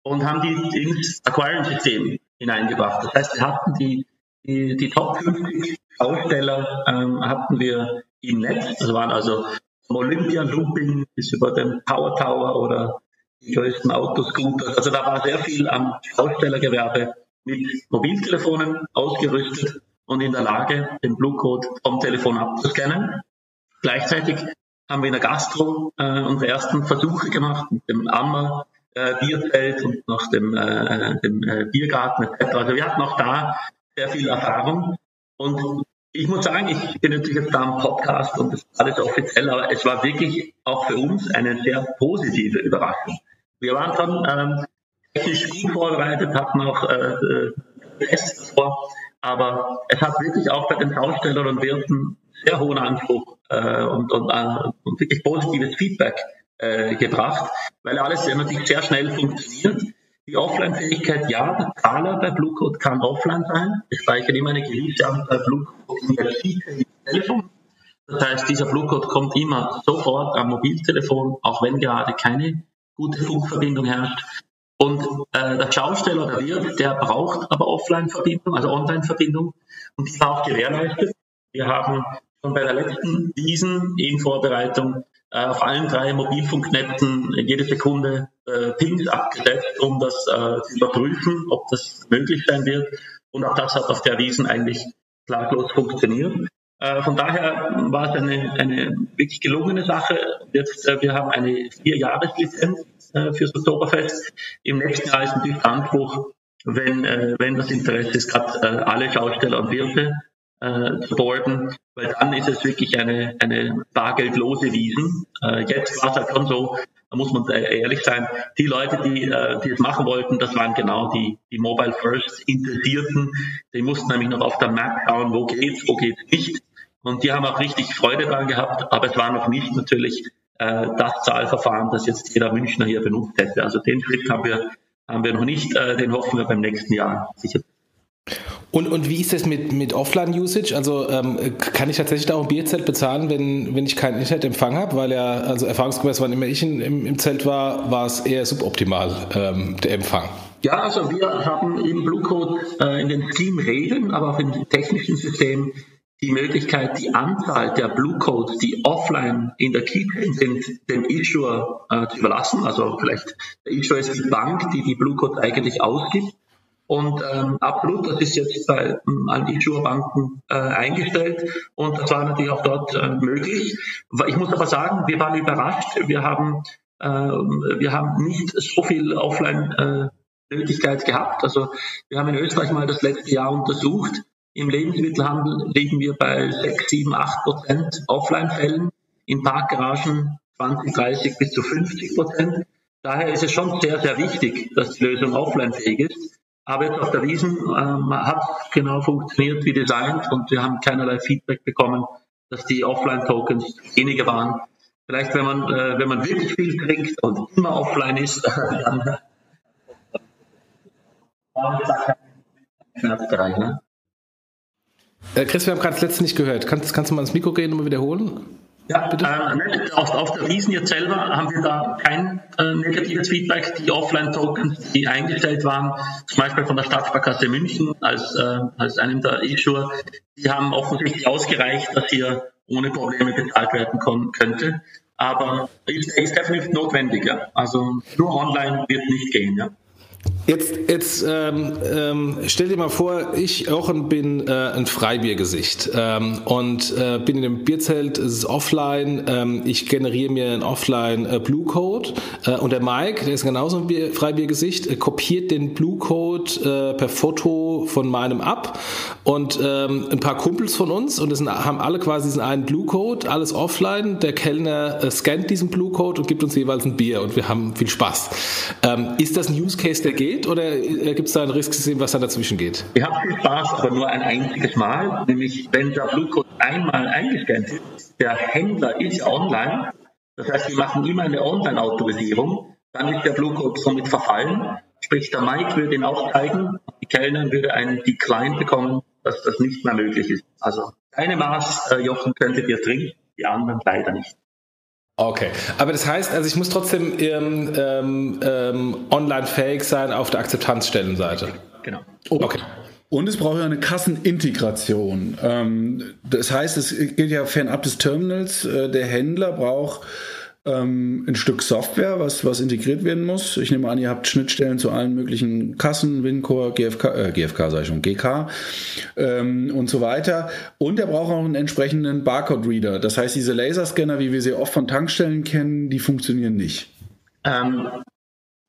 und haben die ins Acquiring-System hineingebracht. Das heißt, wir hatten die, die, die Top 50 Aussteller ähm, hatten wir im Netz. Das waren also vom Olympia Looping bis über den Power Tower oder die größten Autoscooter. Also da war sehr viel am Ausstellergewerbe mit Mobiltelefonen ausgerüstet und in der Lage, den Bluecode vom Telefon abzuscannen. Gleichzeitig haben wir in der Gastro äh, unsere ersten Versuche gemacht mit dem Ammer äh, Bierzelt und nach dem, äh, dem äh, Biergarten etc. Also wir hatten auch da sehr viel Erfahrung und ich muss sagen, ich bin natürlich jetzt da am Podcast und das ist alles offiziell, aber es war wirklich auch für uns eine sehr positive Überraschung. Wir waren schon ähm, technisch gut vorbereitet, hatten auch äh, äh, Tests vor, aber es hat wirklich auch bei den Ausstellern und Wirten sehr hohen Anspruch äh, und, und, äh, und wirklich positives Feedback äh, gebracht, weil alles natürlich sehr schnell funktioniert. Die Offline-Fähigkeit, ja, der Zahler bei Bluecode kann offline sein. Es speichert immer eine gewisse Anzahl Bluecode in der Telefon. Das heißt, dieser Bluecode kommt immer sofort am Mobiltelefon, auch wenn gerade keine gute Funkverbindung herrscht. Und äh, der Schausteller oder Wirt, der braucht aber Offline-Verbindung, also Online-Verbindung. Und die war auch gewährleistet. Wir haben schon bei der letzten Wiesen in Vorbereitung äh, auf allen drei Mobilfunknetzen jede Sekunde äh, Pings abgesetzt, um das äh, zu überprüfen, ob das möglich sein wird. Und auch das hat auf der Wiesen eigentlich klaglos funktioniert. Äh, von daher war es eine, eine wirklich gelungene Sache. Jetzt, äh, wir haben eine Vierjahreslizenz äh, fürs Oktoberfest. Im nächsten Jahr ist natürlich der Anspruch, wenn, wenn das Interesse ist, gerade alle Schausteller und Wirte zu boarden, weil dann ist es wirklich eine, eine bargeldlose Wiesen. Jetzt war es halt schon so, da muss man ehrlich sein, die Leute, die, die es machen wollten, das waren genau die, die Mobile First Interessierten. Die mussten nämlich noch auf der Map schauen, wo geht's, wo geht's nicht. Und die haben auch richtig Freude daran gehabt, aber es war noch nicht natürlich äh, das Zahlverfahren, das jetzt jeder Münchner hier benutzt hätte. Also den Schritt haben wir, haben wir noch nicht, äh, den hoffen wir beim nächsten Jahr sicher. Und, und wie ist das mit, mit Offline-Usage? Also ähm, kann ich tatsächlich da auch ein Bierzelt bezahlen, wenn, wenn ich keinen Internetempfang habe? Weil ja, also erfahrungsgemäß, wann immer ich in, im, im Zelt war, war es eher suboptimal, ähm, der Empfang. Ja, also wir haben im Blue Code äh, in den Team-Regeln, aber auch im technischen System die Möglichkeit, die Anzahl der Blue Codes, die offline in der Keychain sind, dem Issuer äh, zu überlassen. Also vielleicht der Issuer ist die Bank, die die Blue Codes eigentlich ausgibt. Und ähm, absolut, das ist jetzt bei ähm, allen Issuer-Banken äh, eingestellt und das war natürlich auch dort äh, möglich. Ich muss aber sagen, wir waren überrascht. Wir haben, äh, wir haben nicht so viel Offline-Nötigkeit gehabt. Also wir haben in Österreich mal das letzte Jahr untersucht im Lebensmittelhandel liegen wir bei 6, 7, 8 Prozent Offline-Fällen, in Parkgaragen 20, 30 bis zu 50 Prozent. Daher ist es schon sehr, sehr wichtig, dass die Lösung offline-fähig ist. Aber jetzt auf der Wiesen ähm, hat genau funktioniert wie designt und wir haben keinerlei Feedback bekommen, dass die Offline-Tokens weniger waren. Vielleicht, wenn man, äh, wenn man wirklich viel trinkt und immer offline ist, *laughs* dann Bereich, ne? Äh, Chris, wir haben gerade das letzte nicht gehört. Kannst, kannst du mal ins Mikro gehen und mal wiederholen? Ja, bitte. Äh, auf, auf, der Wiesen jetzt selber haben wir da kein äh, negatives Feedback. Die Offline-Tokens, die eingestellt waren, zum Beispiel von der Stadtsparkasse München als, äh, als einem der Issuer, die haben offensichtlich ausgereicht, dass hier ohne Probleme bezahlt werden könnte. Aber ist, ist definitiv notwendig. Ja. Also nur online wird nicht gehen. Ja. Jetzt, jetzt ähm, ähm, stell dir mal vor, ich Jochen bin äh, ein Freibiergesicht. Ähm, und äh, bin in einem Bierzelt, es ist offline, ähm, ich generiere mir einen offline äh, Blue Code äh, und der Mike, der ist genauso ein Bier, Freibiergesicht, äh, kopiert den Blue Code äh, per Foto von meinem ab. Und ähm, ein paar Kumpels von uns und das sind, haben alle quasi diesen einen Blue Code, alles offline, der Kellner scannt diesen Blue Code und gibt uns jeweils ein Bier und wir haben viel Spaß. Ähm, ist das ein Use Case, der geht? oder gibt es da ein Risksystem, was da dazwischen geht? Ich habe viel Spaß, aber nur ein einziges Mal. Nämlich, wenn der Bluecode einmal eingescannt ist, der Händler ist online. Das heißt, wir machen immer eine Online-Autorisierung. Dann ist der Bluecode somit verfallen. Sprich, der Mike würde ihn auch zeigen. Die Kellnerin würde einen Decline bekommen, dass das nicht mehr möglich ist. Also, eine Maß, äh, Jochen, könntet ihr trinken, die anderen leider nicht. Okay, aber das heißt, also ich muss trotzdem ähm, ähm, ähm, online fähig sein auf der Akzeptanzstellenseite. Genau. Okay. Und es braucht ja eine Kassenintegration. Ähm, das heißt, es gilt ja fernab des Terminals. Äh, der Händler braucht ähm, ein Stück Software, was, was integriert werden muss. Ich nehme an, ihr habt Schnittstellen zu allen möglichen Kassen, Wincore, GFK, äh, GFK sage ich schon, GK ähm, und so weiter. Und er braucht auch einen entsprechenden Barcode-Reader. Das heißt, diese Laserscanner, wie wir sie oft von Tankstellen kennen, die funktionieren nicht. Ähm,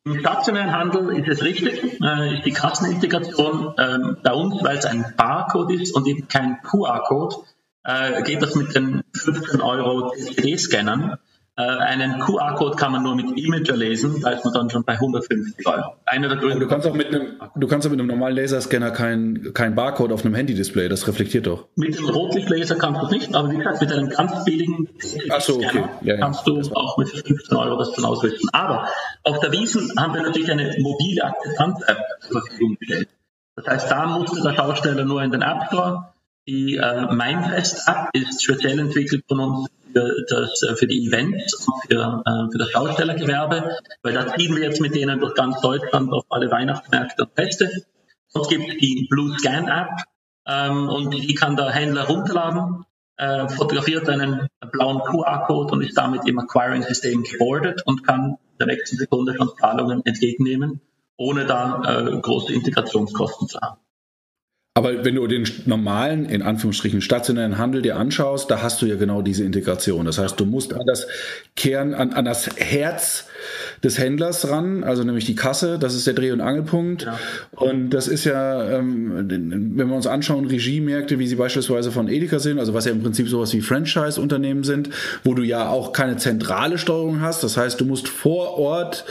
Im stationären Handel ist es richtig, äh, ist die Kassenintegration ähm, bei uns, weil es ein Barcode ist und eben kein QR-Code, äh, geht das mit den 15 Euro CD-Scannern. Äh, einen QR-Code kann man nur mit Imager lesen, da ist man dann schon bei 150 Euro. Einer der Gründe. Du kannst auch mit einem, du kannst auch mit einem normalen Laserscanner kein, kein Barcode auf einem Handy-Display, das reflektiert doch. Mit dem Rotlichtlaser kannst du es nicht, aber wie gesagt, mit einem ganz billigen so, okay. ja, ja. kannst du auch mit 15 Euro das dann ausrüsten. Aber auf der Wiesen haben wir natürlich eine mobile Akzeptanz-App zur Verfügung gestellt. Das heißt, da musste der Schausteller nur in den App Store. Die äh, Mindfest-App ist speziell entwickelt von uns für, das, äh, für die Events für, äh, für das Schaustellergewerbe, weil da ziehen wir jetzt mit denen durch ganz Deutschland auf alle Weihnachtsmärkte und Feste. Sonst gibt es die Blue Scan App ähm, und die kann der Händler runterladen, äh, fotografiert einen blauen QR-Code und ist damit im Acquiring-System gebordet und kann in der nächsten Sekunde schon Zahlungen entgegennehmen, ohne da äh, große Integrationskosten zu haben. Aber wenn du den normalen, in Anführungsstrichen, stationären Handel dir anschaust, da hast du ja genau diese Integration. Das heißt, du musst an das Kern, an, an das Herz des Händlers ran, also nämlich die Kasse, das ist der Dreh- und Angelpunkt. Ja. Und das ist ja, ähm, wenn wir uns anschauen, Regiemärkte, wie sie beispielsweise von Edeka sind, also was ja im Prinzip sowas wie Franchise-Unternehmen sind, wo du ja auch keine zentrale Steuerung hast. Das heißt, du musst vor Ort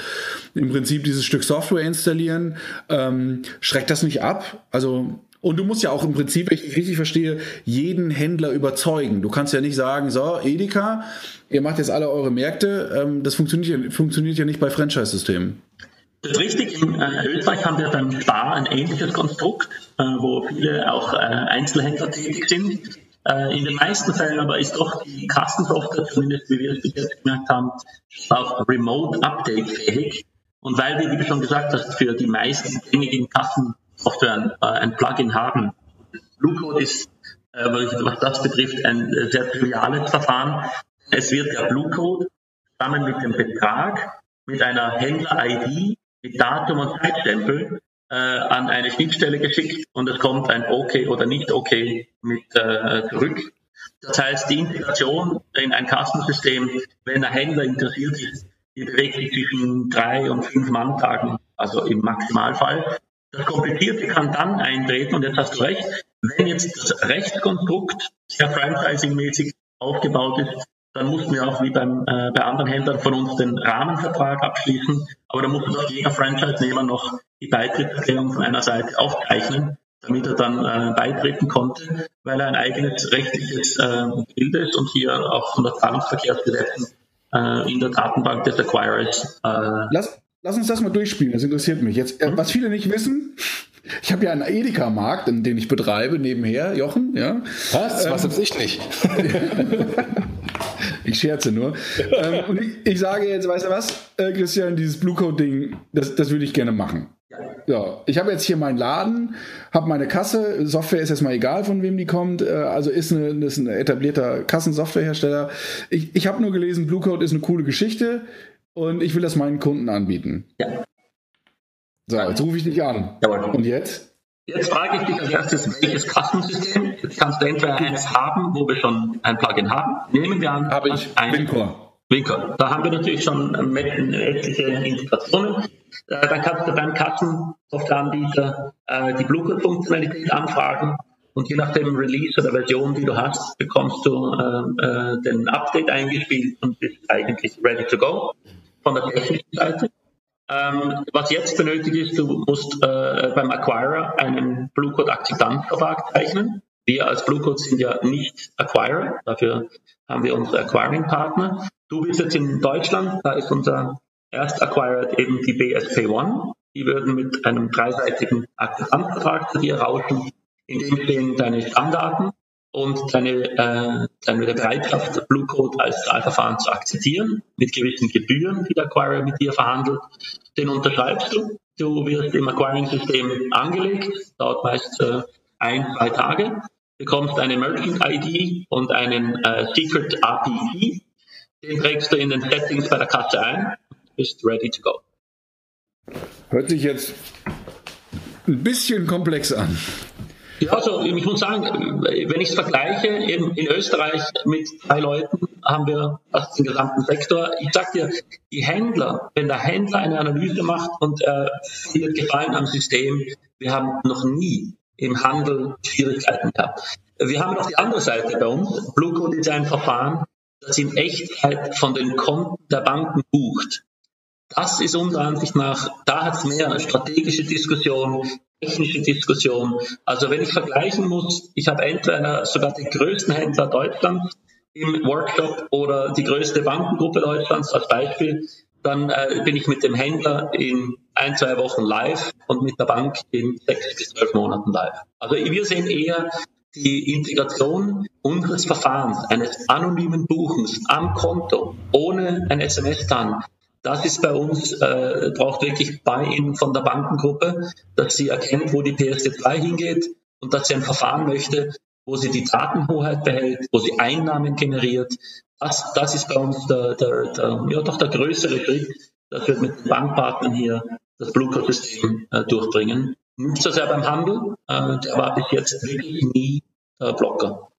im Prinzip dieses Stück Software installieren. Ähm, schreckt das nicht ab? Also und du musst ja auch im Prinzip, wenn ich richtig verstehe, jeden Händler überzeugen. Du kannst ja nicht sagen, so, Edeka, ihr macht jetzt alle eure Märkte. Ähm, das funktioniert, funktioniert ja nicht bei Franchise-Systemen. Das ist richtig. In äh, Österreich haben wir beim Spar ein ähnliches Konstrukt, äh, wo viele auch äh, Einzelhändler tätig sind. In den meisten Fällen aber ist doch die Kassensoftware, zumindest wie wir es bis jetzt gemerkt haben, auch remote update fähig. Und weil wir, wie du schon gesagt hast, für die meisten gängigen Kassen Software äh, ein Plugin haben. Bluecode ist, äh, was das betrifft, ein äh, sehr triviales Verfahren. Es wird der Bluecode zusammen mit dem Betrag, mit einer Händler-ID, mit Datum und Zeitstempel äh, an eine Schnittstelle geschickt und es kommt ein OK oder nicht OK mit äh, zurück. Das heißt, die Integration in ein Kassensystem, wenn ein Händler interessiert ist, die bewegt sich zwischen drei und fünf Manntagen, also im Maximalfall. Das Komplizierte kann dann eintreten, und jetzt hast du recht, wenn jetzt das Rechtskonstrukt sehr franchising-mäßig aufgebaut ist, dann mussten wir auch wie beim, äh, bei anderen Händlern von uns den Rahmenvertrag abschließen. Aber da musste doch jeder Franchise-Nehmer noch die Beitrittserklärung von einer Seite aufzeichnen, damit er dann äh, beitreten konnte, weil er ein eigenes rechtliches äh, Bild ist und hier auch von der Zahlungsverkehrsgesetzen äh, in der Datenbank des Acquirers. Äh lass, lass uns das mal durchspielen, das interessiert mich. Jetzt, äh, was viele nicht wissen, *laughs* ich habe ja einen Edeka-Markt, den ich betreibe nebenher, Jochen. Ja. Was? Was ähm, ich nicht? *laughs* ich scherze nur. ähm, und ich, ich, sage jetzt, weißt du was, äh, Christian, dieses Blue Code-Ding, das, das würde ich gerne machen. Ja, ich habe jetzt hier meinen Laden, habe meine Kasse, Software ist jetzt mal egal, von wem die kommt, äh, also ist, eine, ist ein etablierter Kassensoftwarehersteller. Ich, ich habe nur gelesen, Blue Code ist eine coole Geschichte und ich will das meinen Kunden anbieten. Ja. So, jetzt rufe ich dich an. Jawohl. Und jetzt? Jetzt frage ich dich als erstes, welches Kassensystem? Jetzt kannst du entweder eines haben, wo wir schon ein Plugin haben. Nehmen wir an, habe ich ein Wincor. Wincor. Da haben wir natürlich schon etliche Integrationen. Äh, dann kannst du beim Kassensoftwareanbieter äh, die Bluetooth-Funktionalität anfragen und je nach dem Release oder Version, die du hast, bekommst du äh, äh, den Update eingespielt und bist eigentlich ready to go von der technischen Seite. Ähm, was jetzt benötigt ist, du musst äh, beim Acquirer einen Blue Code Akzeptanzvertrag zeichnen. Wir als Blue Code sind ja nicht Acquirer, dafür haben wir unsere Acquiring-Partner. Du bist jetzt in Deutschland, da ist unser erst Acquirer eben die BSP One. Die würden mit einem dreiseitigen Akzeptanzvertrag zu dir rauschen, in dem stehen deine Stammdaten, und deine, äh, deine Bereitschaft, Blue Code als Zahlverfahren zu akzeptieren, mit gewissen Gebühren, die der Acquirer mit dir verhandelt, den unterschreibst du. Du wirst im Acquiring-System angelegt, dauert meist äh, ein, zwei Tage, bekommst eine Merchant-ID und einen äh, Secret API. Den trägst du in den Settings bei der Kasse ein, bist ready to go. Hört sich jetzt ein bisschen komplex an. Ja, also ich muss sagen, wenn ich es vergleiche, eben in Österreich mit drei Leuten haben wir fast den gesamten Sektor. Ich sag dir, die Händler, wenn der Händler eine Analyse macht und er äh, findet Gefallen am System, wir haben noch nie im Handel Schwierigkeiten gehabt. Wir haben noch die andere Seite bei uns. Blue Code ist ein Verfahren, das in Echtzeit von den Konten der Banken bucht. Das ist unserer Ansicht nach, da hat es mehr strategische Diskussion, technische Diskussion. Also wenn ich vergleichen muss, ich habe entweder sogar den größten Händler Deutschlands im Workshop oder die größte Bankengruppe Deutschlands als Beispiel, dann äh, bin ich mit dem Händler in ein, zwei Wochen live und mit der Bank in sechs bis zwölf Monaten live. Also wir sehen eher die Integration unseres Verfahrens, eines anonymen Buchens am Konto, ohne ein SMS dann, das ist bei uns, äh, braucht wirklich Buy-in von der Bankengruppe, dass sie erkennt, wo die PSD2 hingeht und dass sie ein Verfahren möchte, wo sie die Datenhoheit behält, wo sie Einnahmen generiert. Das, das ist bei uns der, der, der, ja, doch der größere Schritt, dass wir mit den Bankpartnern hier das Blue-Code-System äh, durchbringen. Nicht so sehr beim Handel, äh, der war bis jetzt wirklich nie äh, Blocker.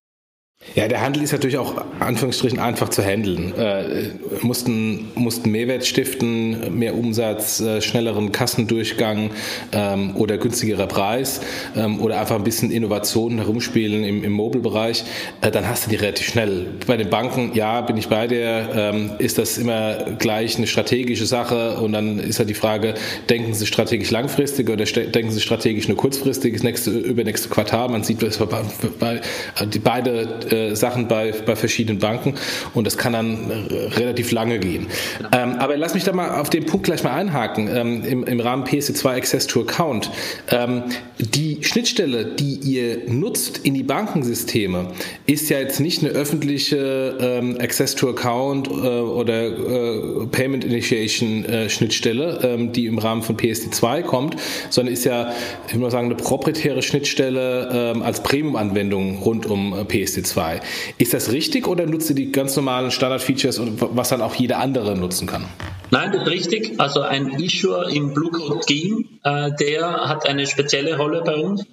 Ja, der Handel ist natürlich auch Anführungsstrichen einfach zu handeln. Äh, mussten, mussten Mehrwert stiften, mehr Umsatz, äh, schnelleren Kassendurchgang ähm, oder günstigerer Preis ähm, oder einfach ein bisschen Innovationen herumspielen im, im Mobile-Bereich, äh, dann hast du die relativ schnell. Bei den Banken, ja, bin ich bei dir, ähm, ist das immer gleich eine strategische Sache und dann ist halt die Frage, denken Sie strategisch langfristig oder denken Sie strategisch nur kurzfristig, das nächste, übernächste Quartal, man sieht, das bei, bei, die beide äh, Sachen bei, bei verschiedenen Banken und das kann dann relativ lange gehen. Ähm, aber lass mich da mal auf den Punkt gleich mal einhaken. Ähm, im, Im Rahmen PSD2 Access to Account. Ähm, die Schnittstelle, die ihr nutzt in die Bankensysteme, ist ja jetzt nicht eine öffentliche ähm, Access to Account äh, oder äh, Payment Initiation äh, Schnittstelle, ähm, die im Rahmen von PSD2 kommt, sondern ist ja, ich würde mal sagen, eine proprietäre Schnittstelle ähm, als Premium-Anwendung rund um äh, PSD2. 2. Ist das richtig oder nutzt ihr die ganz normalen Standard-Features und was dann auch jeder andere nutzen kann? Nein, das ist richtig. Also ein Issuer im Blue Code Scheme, äh, der hat eine spezielle Rolle bei uns.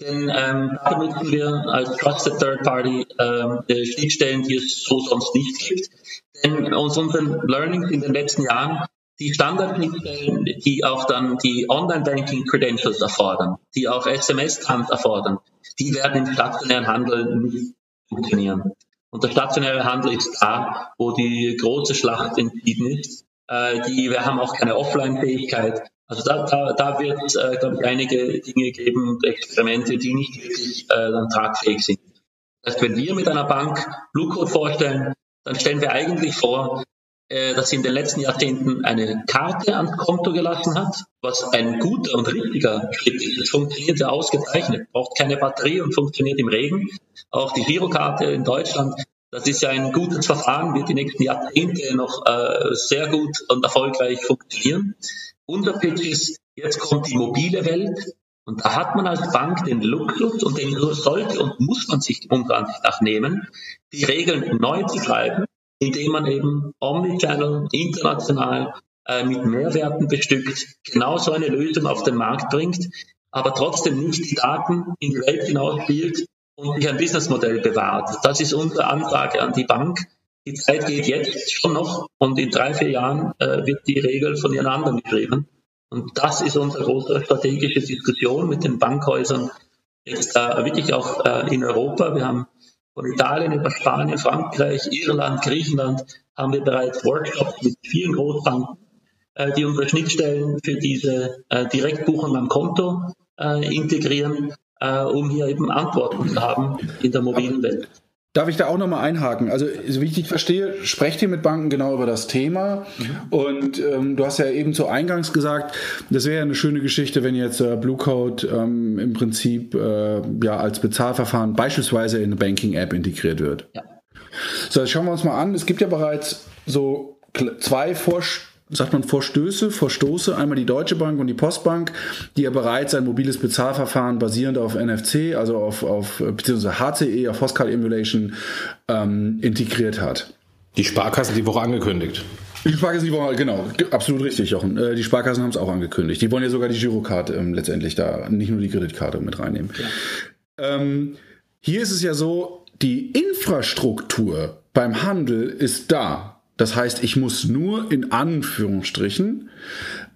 Denn ähm, da nutzen wir als Trusted Third Party ähm, Schnittstellen, die es so sonst nicht gibt. Denn aus unseren Learnings in den letzten Jahren die Standardschnittstellen, die auch dann die Online-Banking-Credentials erfordern, die auch SMS-Trans erfordern, die werden im stationären Handel nicht funktionieren. Und der stationäre Handel ist da, wo die große Schlacht entschieden ist. Äh, die, wir haben auch keine Offline-Fähigkeit. Also da, da, da wird es, äh, glaube ich, einige Dinge geben, Experimente, die nicht wirklich äh, dann tragfähig sind. Das heißt, wenn wir mit einer Bank Blue Code vorstellen, dann stellen wir eigentlich vor, dass sie in den letzten Jahrzehnten eine Karte ans Konto gelassen hat, was ein guter und richtiger Schritt ist. Es funktioniert ja ausgezeichnet, braucht keine Batterie und funktioniert im Regen. Auch die Girokarte in Deutschland, das ist ja ein gutes Verfahren, wird die nächsten Jahrzehnte noch äh, sehr gut und erfolgreich funktionieren. Unser Pitch ist, jetzt kommt die mobile Welt und da hat man als Bank den Luxus und den sollte und muss man sich unserer Ansicht nach nehmen, die Regeln neu zu schreiben indem man eben Omnichannel international äh, mit Mehrwerten bestückt, genau so eine Lösung auf den Markt bringt, aber trotzdem nicht die Daten in die Welt hinaus spielt und sich ein Businessmodell bewahrt. Das ist unsere Anfrage an die Bank. Die Zeit geht jetzt schon noch und in drei, vier Jahren äh, wird die Regel von ihren anderen geschrieben. Und das ist unsere große strategische Diskussion mit den Bankhäusern jetzt äh, wirklich auch äh, in Europa. Wir haben von Italien über Spanien, Frankreich, Irland, Griechenland haben wir bereits Workshops mit vielen Großbanken, äh, die unsere Schnittstellen für diese äh, Direktbuchung am Konto äh, integrieren, um hier eben Antworten zu haben in der mobilen Welt. Darf ich da auch nochmal einhaken? Also, wie ich dich verstehe, sprecht ihr mit Banken genau über das Thema. Mhm. Und ähm, du hast ja eben zu Eingangs gesagt, das wäre ja eine schöne Geschichte, wenn jetzt äh, Blue Code ähm, im Prinzip äh, ja als Bezahlverfahren beispielsweise in eine Banking-App integriert wird. Ja. So, schauen wir uns mal an. Es gibt ja bereits so zwei Vorstellungen sagt man Vorstöße, Vorstoße, einmal die Deutsche Bank und die Postbank, die ja bereits ein mobiles Bezahlverfahren basierend auf NFC, also auf, auf beziehungsweise HCE, auf Hostcard Emulation ähm, integriert hat. Die Sparkassen die Woche angekündigt. Die Sparkassen die Woche, genau, absolut richtig, Jochen. Äh, die Sparkassen haben es auch angekündigt. Die wollen ja sogar die Girokarte ähm, letztendlich da, nicht nur die Kreditkarte mit reinnehmen. Ja. Ähm, hier ist es ja so, die Infrastruktur beim Handel ist da. Das heißt, ich muss nur in Anführungsstrichen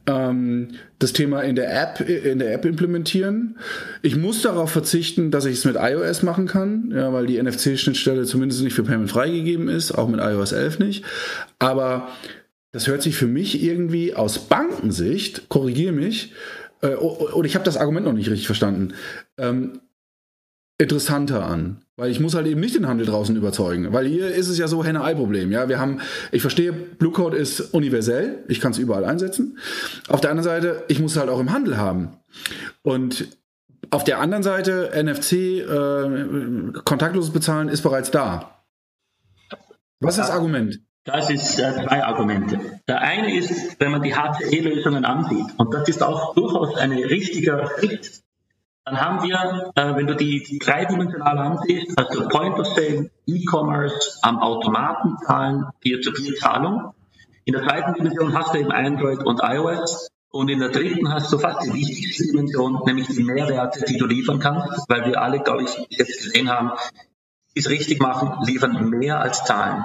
ähm, das Thema in der App in der App implementieren. Ich muss darauf verzichten, dass ich es mit iOS machen kann, ja, weil die NFC-Schnittstelle zumindest nicht für Payment freigegeben ist, auch mit iOS 11 nicht. Aber das hört sich für mich irgendwie aus Bankensicht, korrigiere mich, äh, oder ich habe das Argument noch nicht richtig verstanden. Ähm, interessanter an. Weil ich muss halt eben nicht den Handel draußen überzeugen. Weil hier ist es ja so Henne-Ei-Problem. Ja, wir haben, ich verstehe, Blue Code ist universell. Ich kann es überall einsetzen. Auf der anderen Seite, ich muss es halt auch im Handel haben. Und auf der anderen Seite, NFC, äh, kontaktloses Bezahlen ist bereits da. Was ist das Argument? Das ist äh, zwei Argumente. Der eine ist, wenn man die HCE-Lösungen ansieht, und das ist auch durchaus ein richtiger Schritt, dann haben wir, äh, wenn du die, die dreidimensional ansiehst, also Point of Sale, E-Commerce, am Automaten zahlen, Peer-to-Peer-Zahlung. In der zweiten Dimension hast du eben Android und iOS. Und in der dritten hast du fast die wichtigste Dimension, nämlich die Mehrwerte, die du liefern kannst, weil wir alle, glaube ich, jetzt gesehen haben, ist richtig machen, liefern mehr als Zahlen.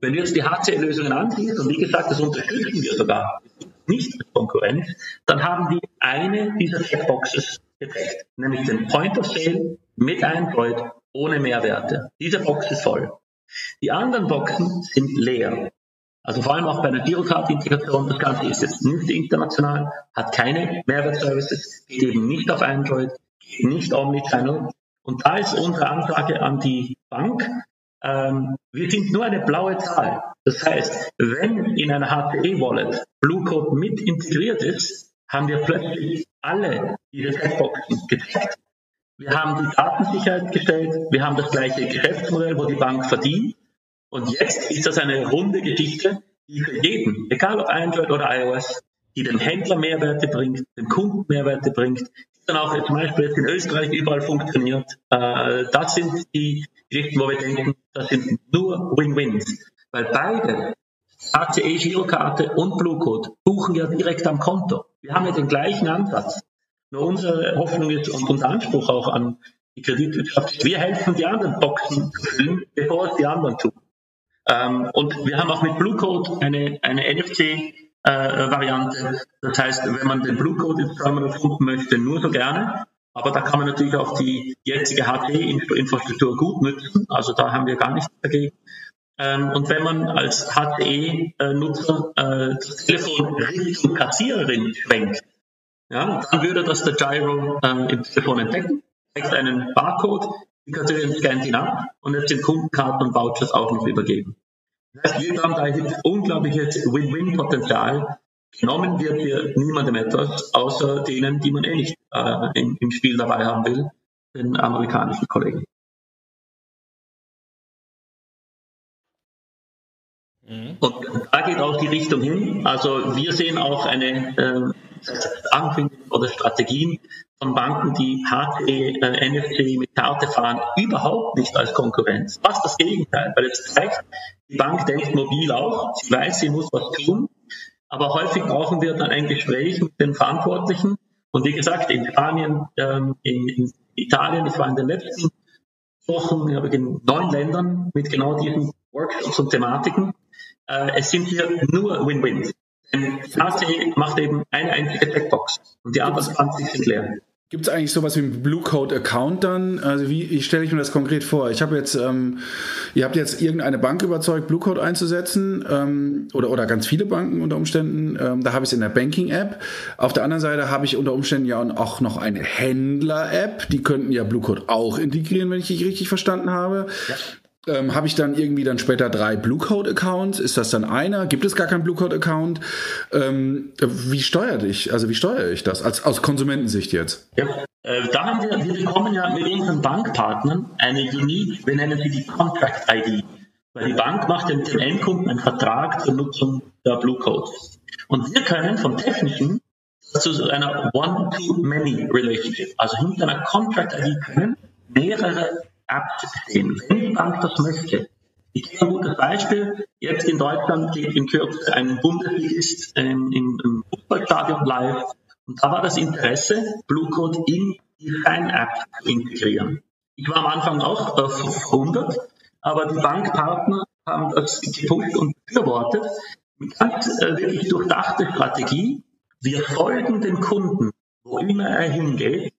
Wenn du jetzt die HCL-Lösungen ansiehst, und wie gesagt, das unterstützen wir sogar nicht mit Konkurrenz, dann haben die eine dieser Checkboxes gedeckt, nämlich den Point of Sale mit Android ohne Mehrwerte. Diese Box ist voll. Die anderen Boxen sind leer. Also vor allem auch bei einer Girocard-Integration, das Ganze ist jetzt nicht international, hat keine Mehrwertservices, geht eben nicht auf Android, nicht Omnichannel. Und da ist unsere Ansage an die Bank, ähm, wir sind nur eine blaue Zahl. Das heißt, wenn in einer HCE-Wallet Blue Code mit integriert ist, haben wir plötzlich alle diese Checkboxen gecheckt. Wir haben die Datensicherheit gestellt, wir haben das gleiche Geschäftsmodell, wo die Bank verdient. Und jetzt ist das eine runde Geschichte, die für jeden, egal ob Android oder iOS, die dem Händler Mehrwerte bringt, dem Kunden Mehrwerte bringt, dann auch zum Beispiel jetzt in Österreich überall funktioniert. Äh, das sind die Geschichten, wo wir denken, das sind nur Win-Wins. Weil beide, ACE Girokarte und Blue Code, buchen ja direkt am Konto. Wir haben ja den gleichen Ansatz. Nur unsere Hoffnung ist und unser Anspruch auch an die Kreditwirtschaft ist, wir helfen die anderen Boxen zu füllen, bevor es die anderen tun. Ähm, und wir haben auch mit Blue Code eine, eine NFC-Variante. Äh, das heißt, wenn man den Blue Code jetzt zweimal erfunden möchte, nur so gerne. Aber da kann man natürlich auch die jetzige HTE-Infrastruktur gut nutzen. Also da haben wir gar nichts dagegen. Ähm, und wenn man als HTE-Nutzer äh, das Telefon Richtung Kassiererin schwenkt, ja, dann würde das der Gyro äh, im Telefon entdecken, zeigt einen Barcode, die Kassiererin scannt ihn ab und jetzt den Kundenkarten und Vouchers auch noch übergeben. Das heißt, wir haben da unglaubliches Win-Win-Potenzial. Genommen wird hier niemandem etwas, außer denen, die man eh nicht äh, im, im Spiel dabei haben will, den amerikanischen Kollegen. Und da geht auch die Richtung hin. Also wir sehen auch eine äh, Ankündigung oder Strategien von Banken, die HTE, äh, NFC mit Karte fahren, überhaupt nicht als Konkurrenz. Fast das Gegenteil, weil es zeigt, die Bank denkt mobil auch, sie weiß, sie muss was tun, aber häufig brauchen wir dann ein Gespräch mit den Verantwortlichen. Und wie gesagt, in Spanien, ähm, in, in Italien, ich war in den letzten Wochen in neun Ländern mit genau diesen Workshops und Thematiken. Äh, es sind hier nur Win-Wins. Denn HC macht eben eine einzige Checkbox und die anderen 20 sind leer. Gibt es eigentlich sowas wie einen Blue Code Account dann? Also wie, wie stelle ich mir das konkret vor? Ich habe jetzt, ähm, ihr habt jetzt irgendeine Bank überzeugt, Blue Code einzusetzen ähm, oder, oder ganz viele Banken unter Umständen. Ähm, da habe ich es in der Banking App. Auf der anderen Seite habe ich unter Umständen ja auch noch eine Händler App. Die könnten ja Blue Code auch integrieren, wenn ich dich richtig verstanden habe. Ja. Ähm, habe ich dann irgendwie dann später drei Bluecode-Accounts? Ist das dann einer? Gibt es gar keinen Bluecode-Account? Ähm, wie steuere ich? Also wie steuere ich das als, aus Konsumentensicht jetzt? Ja, äh, da haben wir, wir bekommen ja mit unseren Bankpartnern eine Unique, wir nennen sie die Contract ID. Weil die Bank macht dem, dem Endkunden einen Vertrag zur Nutzung der Bluecode. Und wir können vom Technischen zu einer One-to-Many-Relationship, also hinter einer Contract ID können mehrere abzusehen, wenn die Bank das möchte. Ich gebe ein gutes Beispiel. Jetzt in Deutschland geht in Kürze ein Bundesligist ähm, im, Fußballstadion live. Und da war das Interesse, Bluecode in die Fan-App zu integrieren. Ich war am Anfang auch äh, verwundert, aber die Bankpartner haben das gepusht und befürwortet mit ganz äh, wirklich durchdachter Strategie. Wir folgen den Kunden, wo immer er hingeht,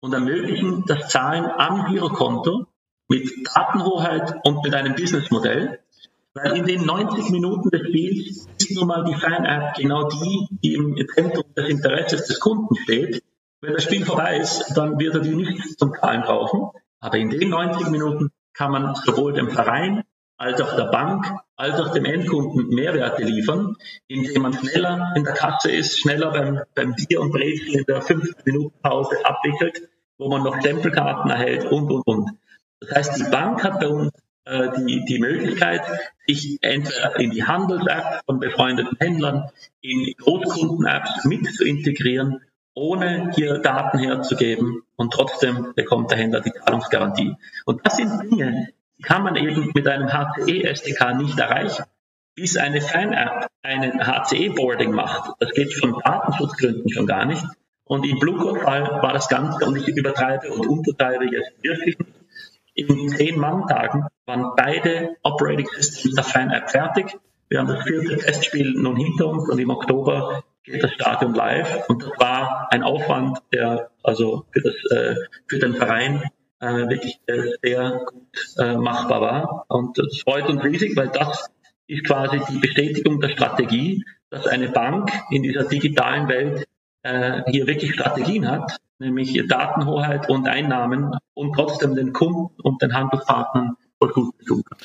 und ermöglichen das Zahlen am Girokonto mit Datenhoheit und mit einem Businessmodell. Weil in den 90 Minuten des Spiels ist nun mal die Fan-App genau die, die im Zentrum des Interesses des Kunden steht. Wenn das Spiel vorbei ist, dann wird er die nicht zum Zahlen brauchen. Aber in den 90 Minuten kann man sowohl dem Verein als auch der Bank, als auch dem Endkunden Mehrwerte liefern, indem man schneller in der Kasse ist, schneller beim, beim Bier und Brezel in der 5-Minuten-Pause abwickelt, wo man noch Stempelkarten erhält und, und, und. Das heißt, die Bank hat bei uns äh, die, die Möglichkeit, sich entweder in die Handels-App von befreundeten Händlern, in Großkunden-Apps mit zu integrieren, ohne hier Daten herzugeben und trotzdem bekommt der Händler die Zahlungsgarantie. Und das sind Dinge, kann man eben mit einem HCE-SDK nicht erreichen. Bis eine Fan-App einen HCE-Boarding macht, das geht von Datenschutzgründen schon gar nicht. Und im Bluecode-Fall war das Ganze, und ich übertreibe und untertreibe jetzt wirklich nicht, in zehn Manntagen waren beide Operating Systems der Fan-App fertig. Wir haben das vierte Testspiel nun hinter uns und im Oktober geht das Stadion live. Und das war ein Aufwand, der also für, das, äh, für den Verein äh, wirklich äh, sehr gut äh, machbar war. Und das freut uns riesig, weil das ist quasi die Bestätigung der Strategie, dass eine Bank in dieser digitalen Welt äh, hier wirklich Strategien hat, nämlich Datenhoheit und Einnahmen und trotzdem den Kunden und den Handelspartnern voll gut tun kann.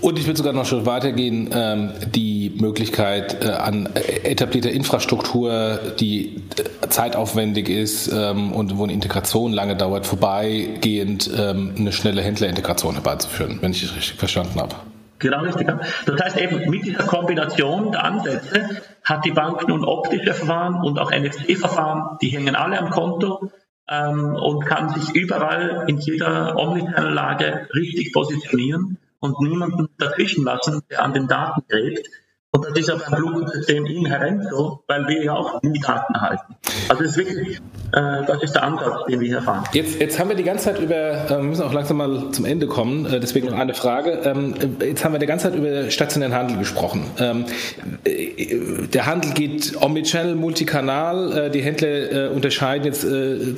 Und ich würde sogar noch schon weitergehen, ähm, die Möglichkeit äh, an etablierter Infrastruktur, die äh, zeitaufwendig ist ähm, und wo eine Integration lange dauert, vorbeigehend ähm, eine schnelle Händlerintegration herbeizuführen, wenn ich es richtig verstanden habe. Genau richtig. Das heißt eben, mit dieser Kombination der Ansätze hat die Bank nun optische Verfahren und auch NFC-Verfahren, die hängen alle am Konto und kann sich überall in jeder Omnichannel-Lage richtig positionieren und niemanden dazwischen lassen, der an den Daten gräbt. Und das ist ja beim Bluetooth-System inhärent so, weil wir ja auch nie Daten erhalten. Also das ist wirklich, äh, das ist der Ansatz, den wir hier fahren. Jetzt, jetzt haben wir die ganze Zeit über, äh, wir müssen auch langsam mal zum Ende kommen, äh, deswegen noch eine Frage. Ähm, jetzt haben wir die ganze Zeit über stationären Handel gesprochen. Ähm, äh, der Handel geht Omnichannel, Multikanal. Äh, die Händler unterscheiden jetzt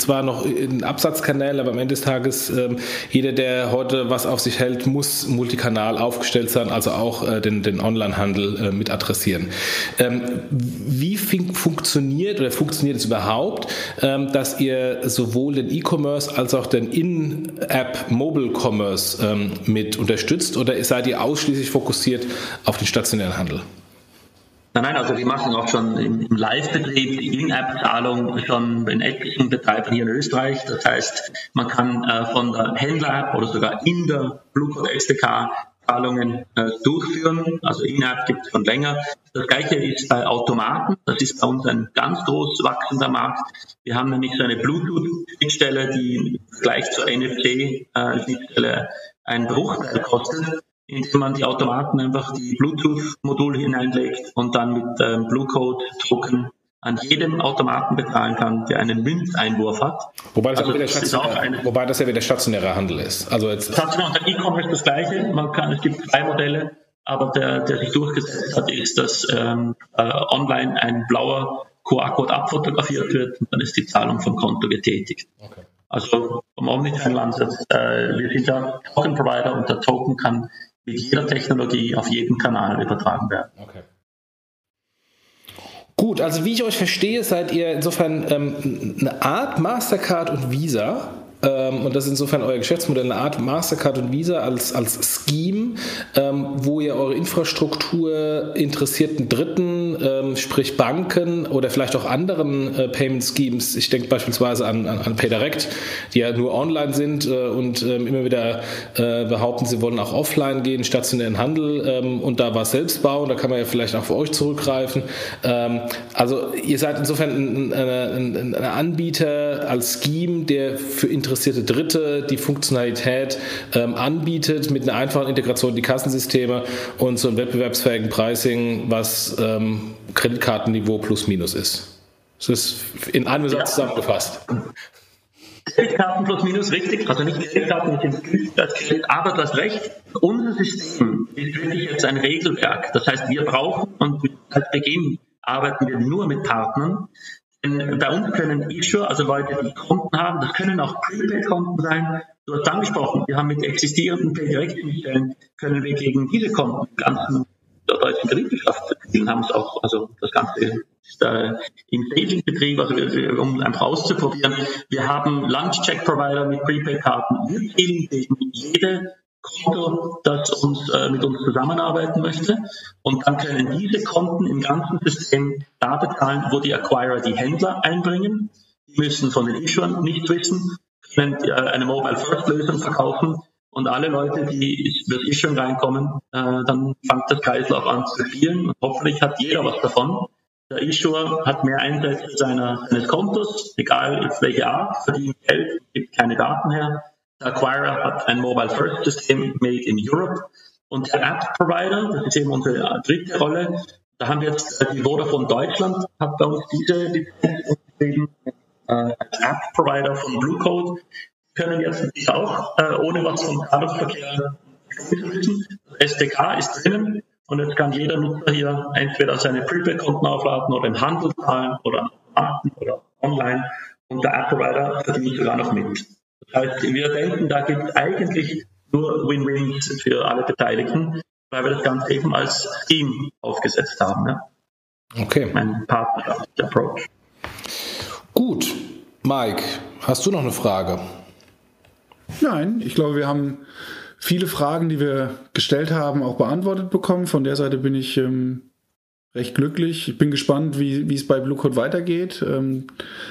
zwar noch in Absatzkanälen, aber am Ende des Tages ähm, jeder, der heute was auf sich hält, muss Multikanal aufgestellt sein, also auch den, den Onlinehandel mit adressieren. Ähm, wie funktioniert oder funktioniert es überhaupt, ähm, dass ihr sowohl den E-Commerce als auch den In-App Mobile Commerce ähm, mit unterstützt oder seid ihr ausschließlich fokussiert auf den stationären Handel? Nein, nein, also wir machen auch schon im, Live-Betrieb die In-App-Zahlung schon in etlichen Betreibern hier in Österreich. Das heißt, man kann äh, von der Händler-App oder sogar in der Bluecode SDK Zahlungen äh, durchführen. Also In-App gibt es schon länger. Das gleiche ist bei Automaten. Das ist bei uns ein ganz groß wachsender Markt. Wir haben nämlich so eine Bluetooth-Schnittstelle, die gleich zur NFC-Schnittstelle einen Bruchteil kostet, indem man die Automaten einfach die Bluetooth-Modul hineinlegt und dann mit ähm, Bluecode-Token an jedem Automaten bezahlen kann, der einen Münzeinwurf hat. Wobei das, also, das ist auch eine, wobei das ja wieder stationärer Handel ist. Also jetzt Stationär und E-Commerce das gleiche. Man kann, es gibt zwei Modelle, aber der, der sich durchgesetzt hat, ist, dass ähm, äh, online ein blauer QR-Code abfotografiert wird und dann ist die Zahlung vom Konto getätigt. Okay. Also vom Omnichannel-Ansatz, äh, wir sind ja Token-Provider und der Token kann mit jeder Technologie auf jeden Kanal übertragen werden. Okay. Gut, also wie ich euch verstehe, seid ihr insofern ähm, eine Art Mastercard und Visa. Ähm, und das ist insofern euer Geschäftsmodell eine Art Mastercard und Visa als, als Scheme, ähm, wo ihr eure Infrastruktur interessierten Dritten, ähm, sprich Banken oder vielleicht auch anderen äh, Payment Schemes, ich denke beispielsweise an, an, an PayDirect, die ja nur online sind äh, und ähm, immer wieder äh, behaupten, sie wollen auch offline gehen, stationären Handel ähm, und da was selbst bauen, da kann man ja vielleicht auch für euch zurückgreifen. Ähm, also ihr seid insofern ein, ein, ein, Anbieter als Scheme, der für interessierte Dritte die Funktionalität ähm, anbietet mit einer einfachen Integration in die Kassensysteme und so einem wettbewerbsfähigen Pricing, was ähm, Kreditkartenniveau plus minus ist. Das ist in einem Satz ja. zusammengefasst. Kreditkarten plus minus richtig, also nicht Kreditkarten nicht ins Kredit, aber du hast recht, unser System ist wirklich jetzt ein Regelwerk. Das heißt, wir brauchen und seit Beginn arbeiten wir nur mit Partnern, bei uns können Issuer, also Leute, die Konten haben, das können auch Prepaid-Konten sein. Du hast angesprochen, wir haben mit existierenden PayDirect-Stellen, können wir gegen diese Konten ganzen der deutschen Kreditwirtschaft spielen, haben es auch, also das Ganze ist äh, im Staging-Betrieb, also wir, um einfach auszuprobieren. Wir haben Lunch-Check-Provider mit Prepaid-Karten. Wir spielen gegen jede Konto, das uns, äh, mit uns zusammenarbeiten möchte. Und dann können diese Konten im ganzen System da bezahlen, wo die Acquirer die Händler einbringen. Die müssen von den Issuern nicht wissen, können äh, eine Mobile First Lösung verkaufen und alle Leute, die über Issuing reinkommen, äh, dann fängt das Kreislauf an zu spielen und hoffentlich hat jeder was davon. Der Issuer hat mehr Einsätze seiner, seines Kontos, egal welche Art, verdient Geld, gibt keine Daten her Acquirer hat ein Mobile First System made in Europe und der App Provider, das ist eben unsere dritte Rolle. Da haben wir jetzt äh, die Vodafone Deutschland hat bei uns diese Lizenz äh, als App Provider von Blue Code können jetzt auch äh, ohne was vom Zahlungsverkehr wissen. Das SDK ist drinnen und jetzt kann jeder Nutzer hier entweder seine Prepaid-Konten aufladen oder im Handel zahlen oder oder online und der App Provider verdient sogar noch mit. Also wir denken, da gibt es eigentlich nur Win-Wins für alle Beteiligten, weil wir das Ganze eben als Team aufgesetzt haben. Ja. Okay. Ein partnerschaftlicher Approach. Gut. Mike, hast du noch eine Frage? Nein, ich glaube, wir haben viele Fragen, die wir gestellt haben, auch beantwortet bekommen. Von der Seite bin ich ähm, recht glücklich. Ich bin gespannt, wie, wie es bei Blue Code weitergeht. Ähm,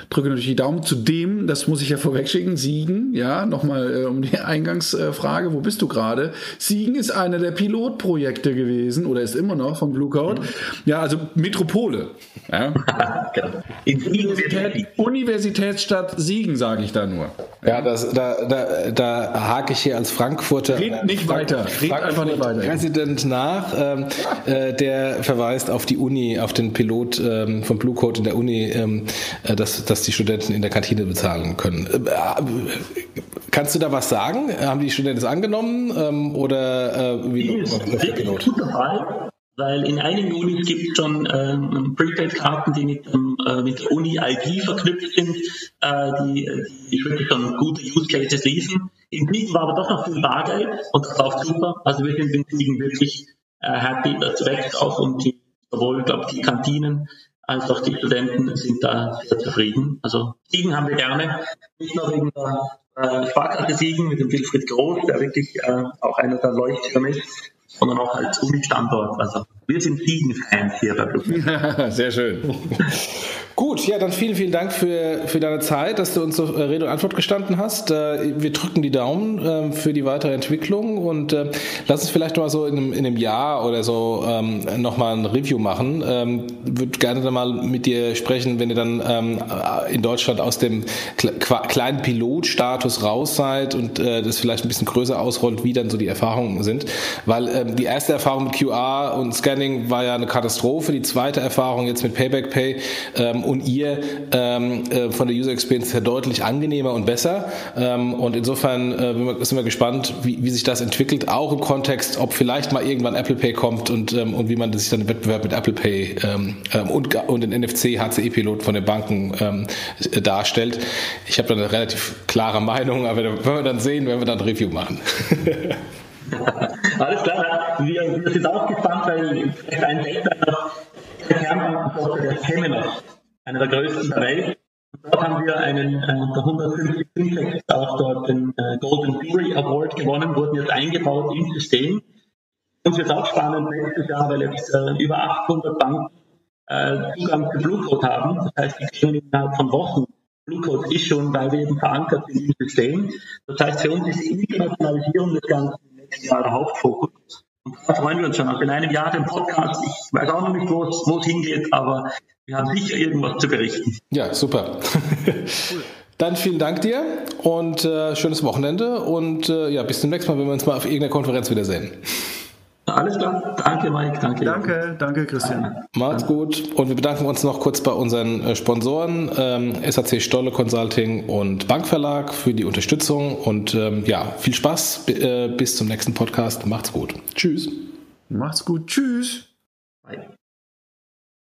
drücke natürlich die Daumen. Zudem, das muss ich ja *laughs* vorwegschicken, Siegen, ja, nochmal äh, um die *laughs* Eingangsfrage, äh, wo bist du gerade? Siegen ist einer der Pilotprojekte gewesen oder ist immer noch von Blue Code. Mhm. Ja, also Metropole. Ja. *laughs* Genau. Universität, Universitätsstadt Siegen, sage ich da nur. Ja, das, da, da, da hake ich hier als Frankfurter. Red nicht weiter. Red einfach nicht weiter. Präsident nach, ähm, äh, der verweist auf die Uni, auf den Pilot ähm, von Blue Code in der Uni, ähm, äh, dass, dass die Studenten in der Kantine bezahlen können. Äh, kannst du da was sagen? Haben die Studenten es angenommen ähm, oder äh, wie ist der Pilot? weil in einigen Unis gibt es schon ähm, Prepaid-Karten, die mit, äh, mit der Uni-ID verknüpft sind, äh, die, die wirklich schon gute Use Cases liefen. In Siegen war aber doch noch viel Bargeld und das war auch super. Also wir sind in Siegen wirklich äh, happy, das wächst auch und die, sowohl, glaube die Kantinen als auch die Studenten sind da sehr zufrieden. Also Siegen haben wir gerne, nicht nur wegen der äh, Sparkasse Siegen mit dem Wilfried Groß, der wirklich äh, auch einer der Leuchttürme ist, sondern auch als Uni-Standort. Also wir sind Siegen-Fans hier bei Blue. *laughs* Sehr schön. Gut, ja, dann vielen, vielen Dank für, für deine Zeit, dass du uns so äh, Rede und Antwort gestanden hast. Äh, wir drücken die Daumen ähm, für die weitere Entwicklung und äh, lass uns vielleicht mal so in einem, in einem Jahr oder so ähm, nochmal ein Review machen. Ähm, Würde gerne dann mal mit dir sprechen, wenn ihr dann in Deutschland aus dem kleinen Pilotstatus raus seid und das vielleicht ein bisschen größer ausrollt, wie dann so die Erfahrungen sind. Weil die erste Erfahrung mit QR und Scanning war ja eine Katastrophe. Die zweite Erfahrung jetzt mit Payback Pay und ihr ähm, äh, von der User Experience her deutlich angenehmer und besser. Ähm, und insofern äh, sind wir gespannt, wie, wie, sich das entwickelt, auch im Kontext, ob vielleicht mal irgendwann Apple Pay kommt und, ähm, und wie man sich dann im Wettbewerb mit Apple Pay ähm, ähm, und, und den NFC HCE-Pilot von den Banken ähm, darstellt. Ich habe da eine relativ klare Meinung, aber wenn wir dann sehen, wenn wir dann ein Review machen. *laughs* *laughs* Alles klar, wir, wir sind auch gespannt, weil vielleicht ein noch der Kernbankensoftware der Temenos einer der größten der Welt. Und dort haben wir einen der 150 Fintechs auch dort den äh, Golden Theory Award gewonnen, wurden jetzt eingebaut im System. Uns wird auch spannend nächstes Jahr, weil jetzt äh, über 800 Banken äh, Zugang zu Blue Code haben. Das heißt, die können innerhalb von Wochen Blue Code ist schon, weil wir eben verankert sind im System. Das heißt, für uns ist die Internationalisierung des Ganzen Jahr der Hauptfokus. Und da freuen wir uns schon. Also in einem Jahr den Podcast. Ich weiß auch noch nicht, wo es hingeht, aber wir haben sicher irgendwas zu berichten. Ja, super. Cool. *laughs* Dann vielen Dank dir und äh, schönes Wochenende und äh, ja, bis zum nächsten Mal, wenn wir uns mal auf irgendeiner Konferenz wiedersehen. Alles klar. Danke, Mike. Danke. Danke, danke, Christian. Macht's gut. Und wir bedanken uns noch kurz bei unseren äh, Sponsoren, ähm, SAC Stolle Consulting und Bankverlag für die Unterstützung. Und ähm, ja, viel Spaß. B äh, bis zum nächsten Podcast. Macht's gut. Tschüss. Macht's gut. Tschüss. Bye.